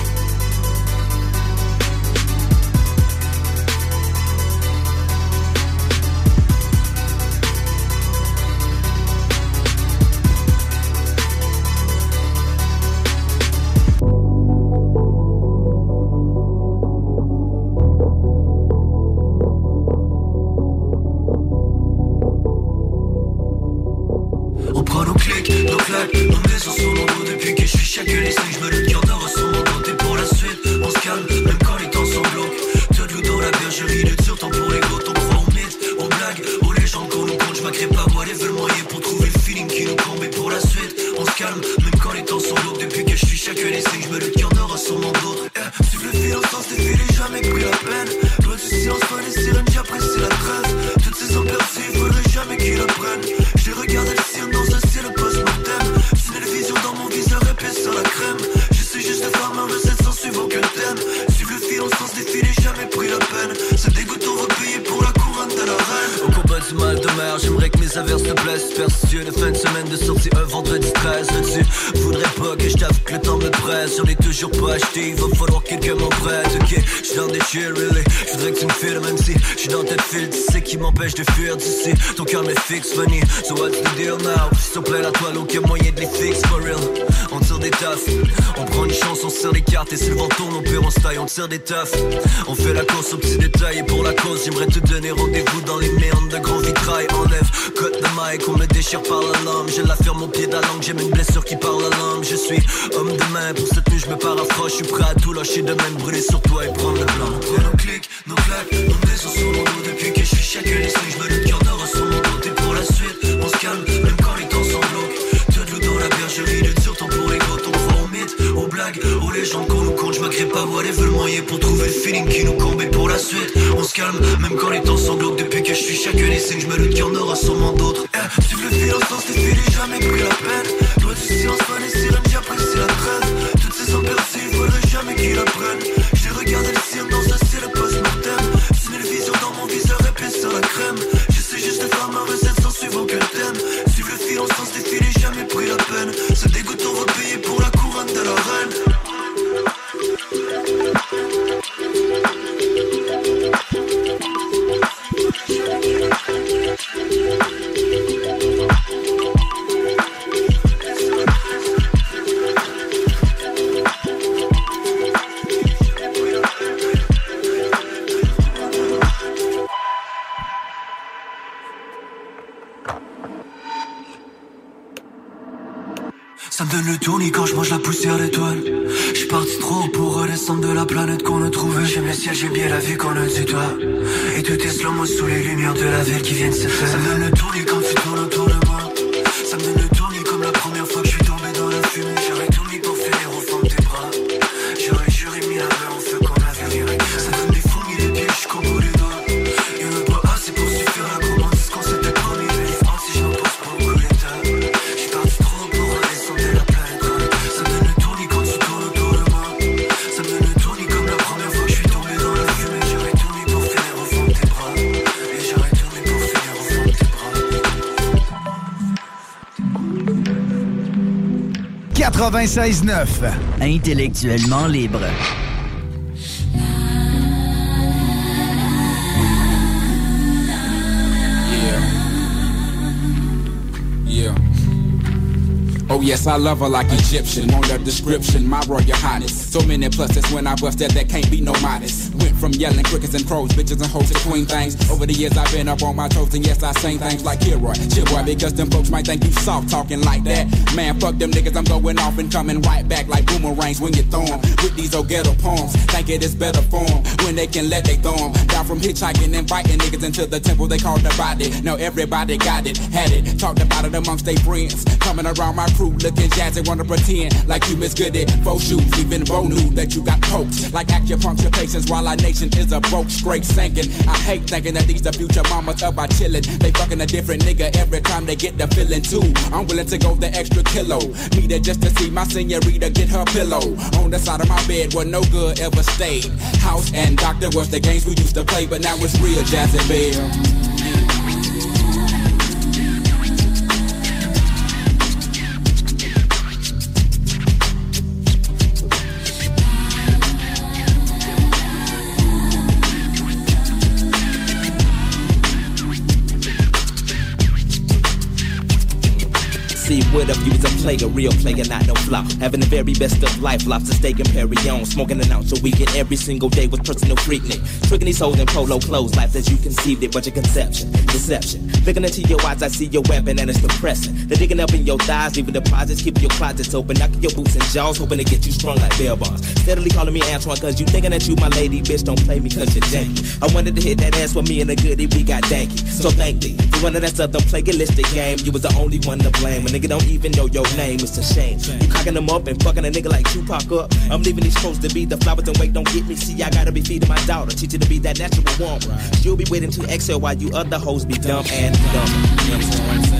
musique, nos nos maisons sont nombreux depuis que je suis chaque les je me le cœur d'or sans m'entendre pour la suite, on se calme, même quand les temps sont glauques, te loup dans la bergerie, le tir tant pour les gouttes, on croit aux mythes, aux blagues, aux légendes qu'on nous compte, je m'agrée pas moi les veulent moyen pour trouver le feeling qui nous combe, et pour la suite, on se calme, même quand les temps sont glauques, depuis que je suis chaque les je me eh, le cœur d'or sans m'entendre, eh, suive le fil en sens des filets, jamais pris la peine, loin du silence, pas les sirènes, j'apprécie la trace, toutes ces emperses, il faudrait jamais qu'ils le prennent, défilé, jamais pris la peine. C'est dégoûtant j'aimerais que mes averses se blessent. Persué de fin de semaine de sortie un vendredi 13 Tu voudrais pas que je t'avoue que le temps me presse. J'en ai toujours pas acheté, il va falloir que quelqu'un m'emprête Ok, j'suis dans des chill really. Je voudrais que tu me files même si j'suis dans tes fil Tu sais qui m'empêche de fuir d'ici. Ton cœur m'est fixe funny So what's the deal now? S'il te plaît la toile aucun moyen de les fixe for real. On tire des tafs On prend une chance on serre les cartes. Et si le vent tourne on perd on se taille on tire des tafs On fait la course aux petits détails Et pour la cause j'aimerais te donner rendez-vous dans les méandres de grand vitrail Enlève, cut de mic, on me déchire par la lame Je la ferme au pied de la langue, j'ai une blessure qui parle la langue. Je suis homme de main, pour cette nuit je me paraphrase Je suis prêt à tout lâcher de même, brûler sur toi et prendre le blanc. Nos clics, nos claques, nos maisons sur mon dos Depuis que je suis chacun les je me le cœur d'or sur mon dos pour la suite, on se calme, même quand les temps sont glauques Te de l'eau dans la bergerie, de sur ton pour les Ton croit aux mythes, aux blagues, aux légendes m'agrippe pas les veulent moyen pour trouver le feeling qui nous combat pour la suite, on se calme, même quand les temps glauques Depuis que je suis chacun les je me le qu'il y en aura sûrement d'autres. Eh, Suivre le fil des filets, jamais pris la peine. Toi du silence, toi les sirènes, j'apprécie la trêve. Toutes ces il faudrait jamais qu'ils apprennent J'ai regardé 96.9. Intellectuellement libre. Yeah. Oh yes, I love her like Egyptian. Want a description, my royal highness. So many pluses when I busted that can't be no modest. Went from yelling crickets and crows, bitches and hoes to queen things. Over the years I've been up on my toes and yes I sing things like Kilroy, shit boy because them folks might think you soft talking like that. Man, fuck them niggas, I'm going off and coming right back like boomerangs when you throw 'em. With these old ghetto poems, think it is better form when they can let they throw 'em. Down from hitchhiking and fighting niggas into the temple they call the body. Now everybody got it, had it, talked about it amongst their friends. Coming around my crew looking jazzy, wanna pretend like you Miss Goody. Faux shoes, even Bo knew that you got poked. Like acupuncture patients while our nation is a broke, straight sinking. I hate thinking that these the future mamas up by chillin'. They fucking a different nigga every time they get the feeling too. I'm willing to go the extra kilo. Need it just to see my senorita get her pillow. On the side of my bed where no good ever stayed. House and doctor was the games we used to play, but now it's real jazzy bell. See, what if you was a player, real player, not no flop? Having the very best of life, lobster steak and Perignon, smoking an ounce a week and every single day with personal freaknik. Tricking these hoes in polo clothes, life as you conceived it, but your conception, deception. Looking into your eyes, I see your weapon and it's depressing. They're digging up in your thighs, leaving deposits, keeping your closets open, knocking your boots and jaws, hoping to get you strong like bell bars. Steadily calling me Antoine, cause you thinking that you my lady, bitch, don't play me cause you're janky. I wanted to hit that ass with me and the goodie, we got danky. So thank thee. For running that southern plagiaristic game, you was the only one to blame. A nigga don't even know your name, it's a shame. You cocking them up and fucking a nigga like Tupac up. I'm leaving these supposed to be the flowers and wait, don't get me. See, I gotta be feeding my daughter, teach her to be that natural woman. She'll be waiting to exhale while you other hoes be dumb and dumb.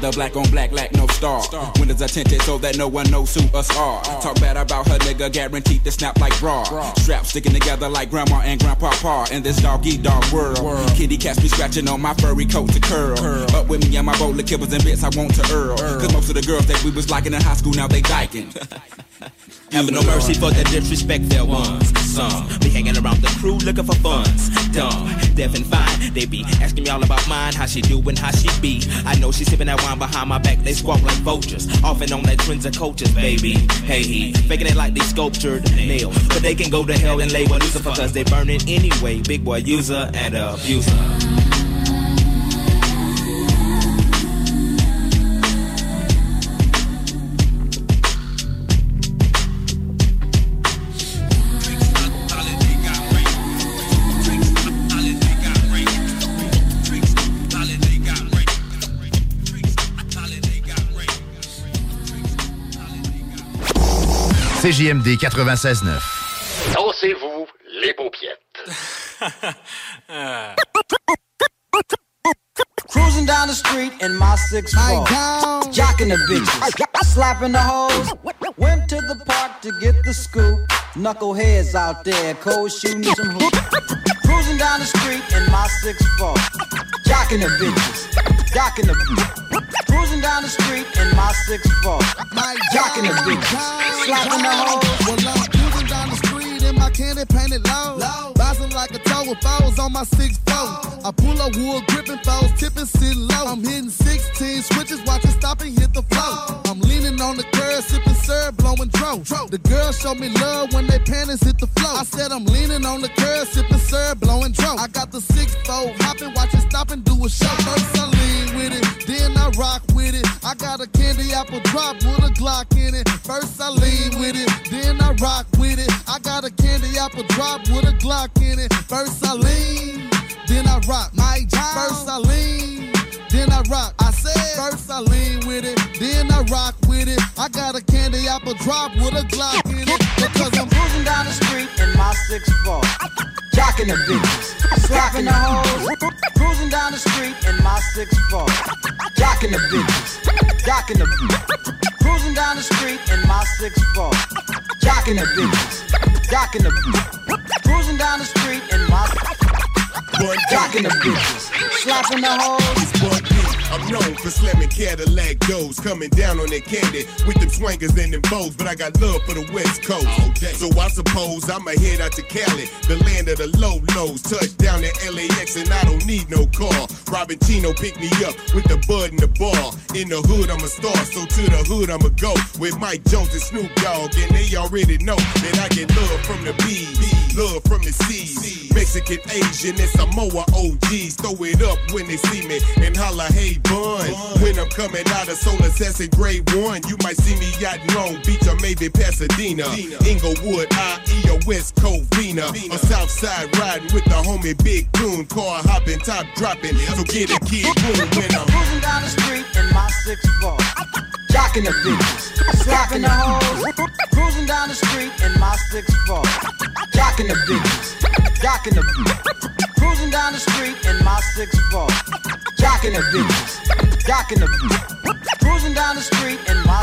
The black on black lack no star. Windows are tinted so that no one knows who us are. Talk bad about her nigga, guaranteed to snap like raw. Straps sticking together like grandma and grandpa par in this dog eat dog world. Kitty cats be scratching on my furry coat to curl. Up with me and my bowl of kibbles and bits I want to earl. Cause most of the girls that we was liking in high school now they dyking. [LAUGHS] Having no mercy for the disrespect there ones. Some be hanging around the crew looking for funds. Dumb, deaf and fine. They be asking me all about mine, how she doing, how she be. I know she sipping that wine behind my back. They squawk like vultures. Off and on that trends of coaches, baby. Hey, he faking it like they sculptured nails. But they can go to hell and lay with Lucifer cause they burn it anyway. Big boy user and abuser. CJMD 96.9. Dansez-vous les paupiètes. [LAUGHS] Cruising down the street in my six four, jocking the bitches, slapping the hoes. Went to the park to get the scoop. Knuckleheads out there, cold shooting some hoops. Cruising down the street in my six four, jocking the bitches, jocking the bitches. Cruising down the street in my six four, jocking the bitches, slapping the hoes. Well, I'm cruising down the street in my candy painted low. Bouncing like a toe with foes on my six four. I pull a wood gripping foes, tipping sit low. I'm hitting 16 switches, watching stop and hit the flow. I'm leaning on the curb, sipping syrup, blowing dro. The girls show me love when they panties hit the flow. I said I'm leaning on the curb, sipping syrup, blowing dro. I got the six four, hopping, watching stop and do a show. First I lean with it, rock with it. I got a candy apple drop with a Glock in it. First I lean with it, then I rock with it. I got a candy apple drop with a Glock in it. First I lean, then I rock. My job. First I lean, then I rock. I said first I lean with it, then I rock with it. I got a candy apple drop with a Glock in it. Because I'm cruising down the street in my six four, jocking the bitches, slapping the hoes. Cruising down the street in my six four, jocking the bitches, jocking the bitches. Cruising down the street in my six four, jocking the bitches, jocking the bitches. Cruising down the street in my jocking the bitches, slapping the hoes. I'm known for slamming Cadillac goes, coming down on that candy with them swangers and them bows. But I got love for the West Coast, so I suppose I'ma head out to Cali, the land of the low lows. Touchdown at LAX, and I don't need no car. Robin Chino pick me up with the bud in the bar. In the hood, I'm a star, so to the hood I'ma go with Mike Jones and Snoop Dogg, and they already know that I get love from the B's, love from the C's. Mexican, Asian, and Samoa OGs throw it up when they see me and holla, hey bun. When I'm coming out of Solar Assassin Grade 1, you might see me out in Long Beach or maybe Pasadena. Inglewood, IE or West Covina. Or Southside riding with the homie Big Coon. Car hopping, top dropping. So get a kid boom when I'm cruising down the street in my six four, jocking the bitches, slapping the hoes. Cruising down the street in my six four, jocking the bitches, jocking the bitches. Cruising down the street in my six jocking the bitches, jocking the bitches. Cruising down the street in my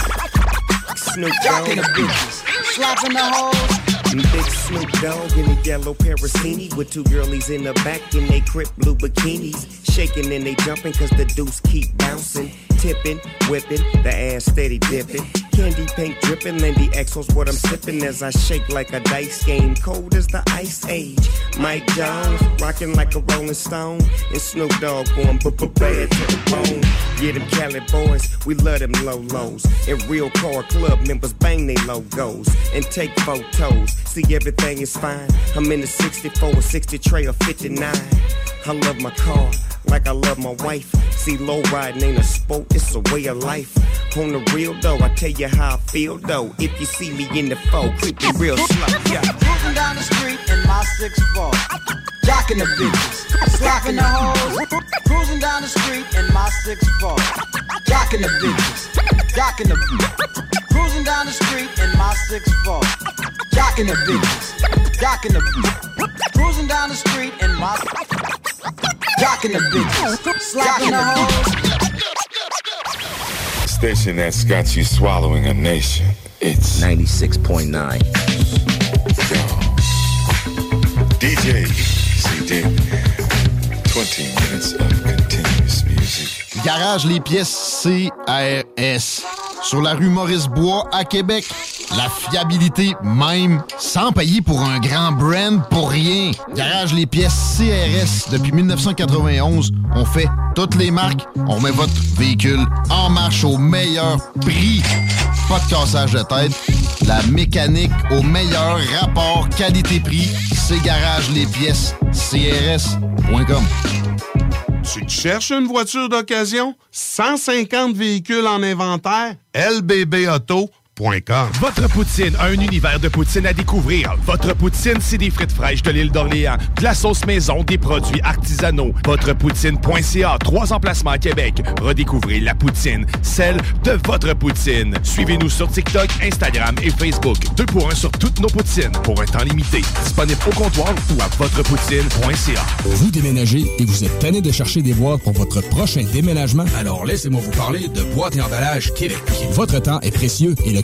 Snoop jocking the Dogg. bitches, slapping the hoes. Big Snoop Dogg in a yellow Parasini with two girlies in the back in they crip blue bikinis. Shaking and they jumping cause the deuce keep bouncing. Tipping, whipping, the ass steady dipping. Candy paint dripping, Lindy Exos what I'm sipping as I shake like a dice game. Cold as the ice age. Mike Jones rocking like a Rolling Stone. And Snoop Dogg going b b bad to the bone. Yeah, them Cali boys, we love them low lows. And real car club members bang they logos and take photos. See, everything is fine. I'm in the 64 or 60 tray or 59. I love my car like I love my wife. See, low riding ain't a sport, it's a way of life. On the real though, I tell you how I feel though. If you see me in the foe, creeping real slow, yeah. Cruising down the street in my six four, jocking the bitches, slapping the hoes. Cruising down the street in my six four, jocking the bitches, jocking the bitches. Cruising down the street in my six four, jocking the bitches, jocking the bitches. Cruising down the street in my jocking the bitches, slapping the hoes. Station that's got you swallowing a nation. It's 96.9. DJ CD. 20 minutes of continuous music. Garage les pièces CRS. Sur la rue Maurice-Bois à Québec. La fiabilité même, sans payer pour un grand brand pour rien. Garage les pièces CRS. Depuis 1991, on fait toutes les marques. On met votre véhicule en marche au meilleur prix. Pas de cassage de tête. La mécanique au meilleur rapport qualité-prix. C'est Garage les pièces CRS.com. Tu cherches une voiture d'occasion? 150 véhicules en inventaire? LBB Votre poutine, un univers de poutine à découvrir. Votre poutine, c'est des frites fraîches de l'île d'Orléans, de la sauce maison, des produits artisanaux. Votrepoutine.ca, trois emplacements à Québec. Redécouvrez la poutine, celle de votre poutine. Suivez-nous sur TikTok, Instagram et Facebook. Deux pour un sur toutes nos poutines, pour un temps limité. Disponible au comptoir ou à Votrepoutine.ca. Vous déménagez et vous êtes tanné de chercher des boîtes pour votre prochain déménagement? Alors laissez-moi vous parler de Boîte et Emballage Québec. Votre temps est précieux et le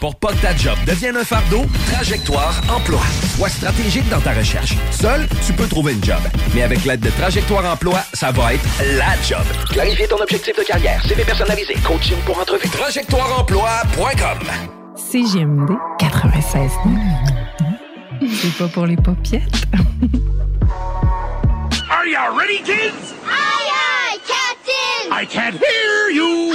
Pour pas que ta job devienne un fardeau, Trajectoire Emploi. Sois stratégique dans ta recherche. Seul, tu peux trouver une job. Mais avec l'aide de Trajectoire Emploi, ça va être la job. Clarifier ton objectif de carrière, CV personnalisé, coaching pour entrevue. TrajectoireEmploi.com CGMD 96 C'est pas pour les popiettes. Are you ready, kids? Aye, aye, Captain! I can't hear you!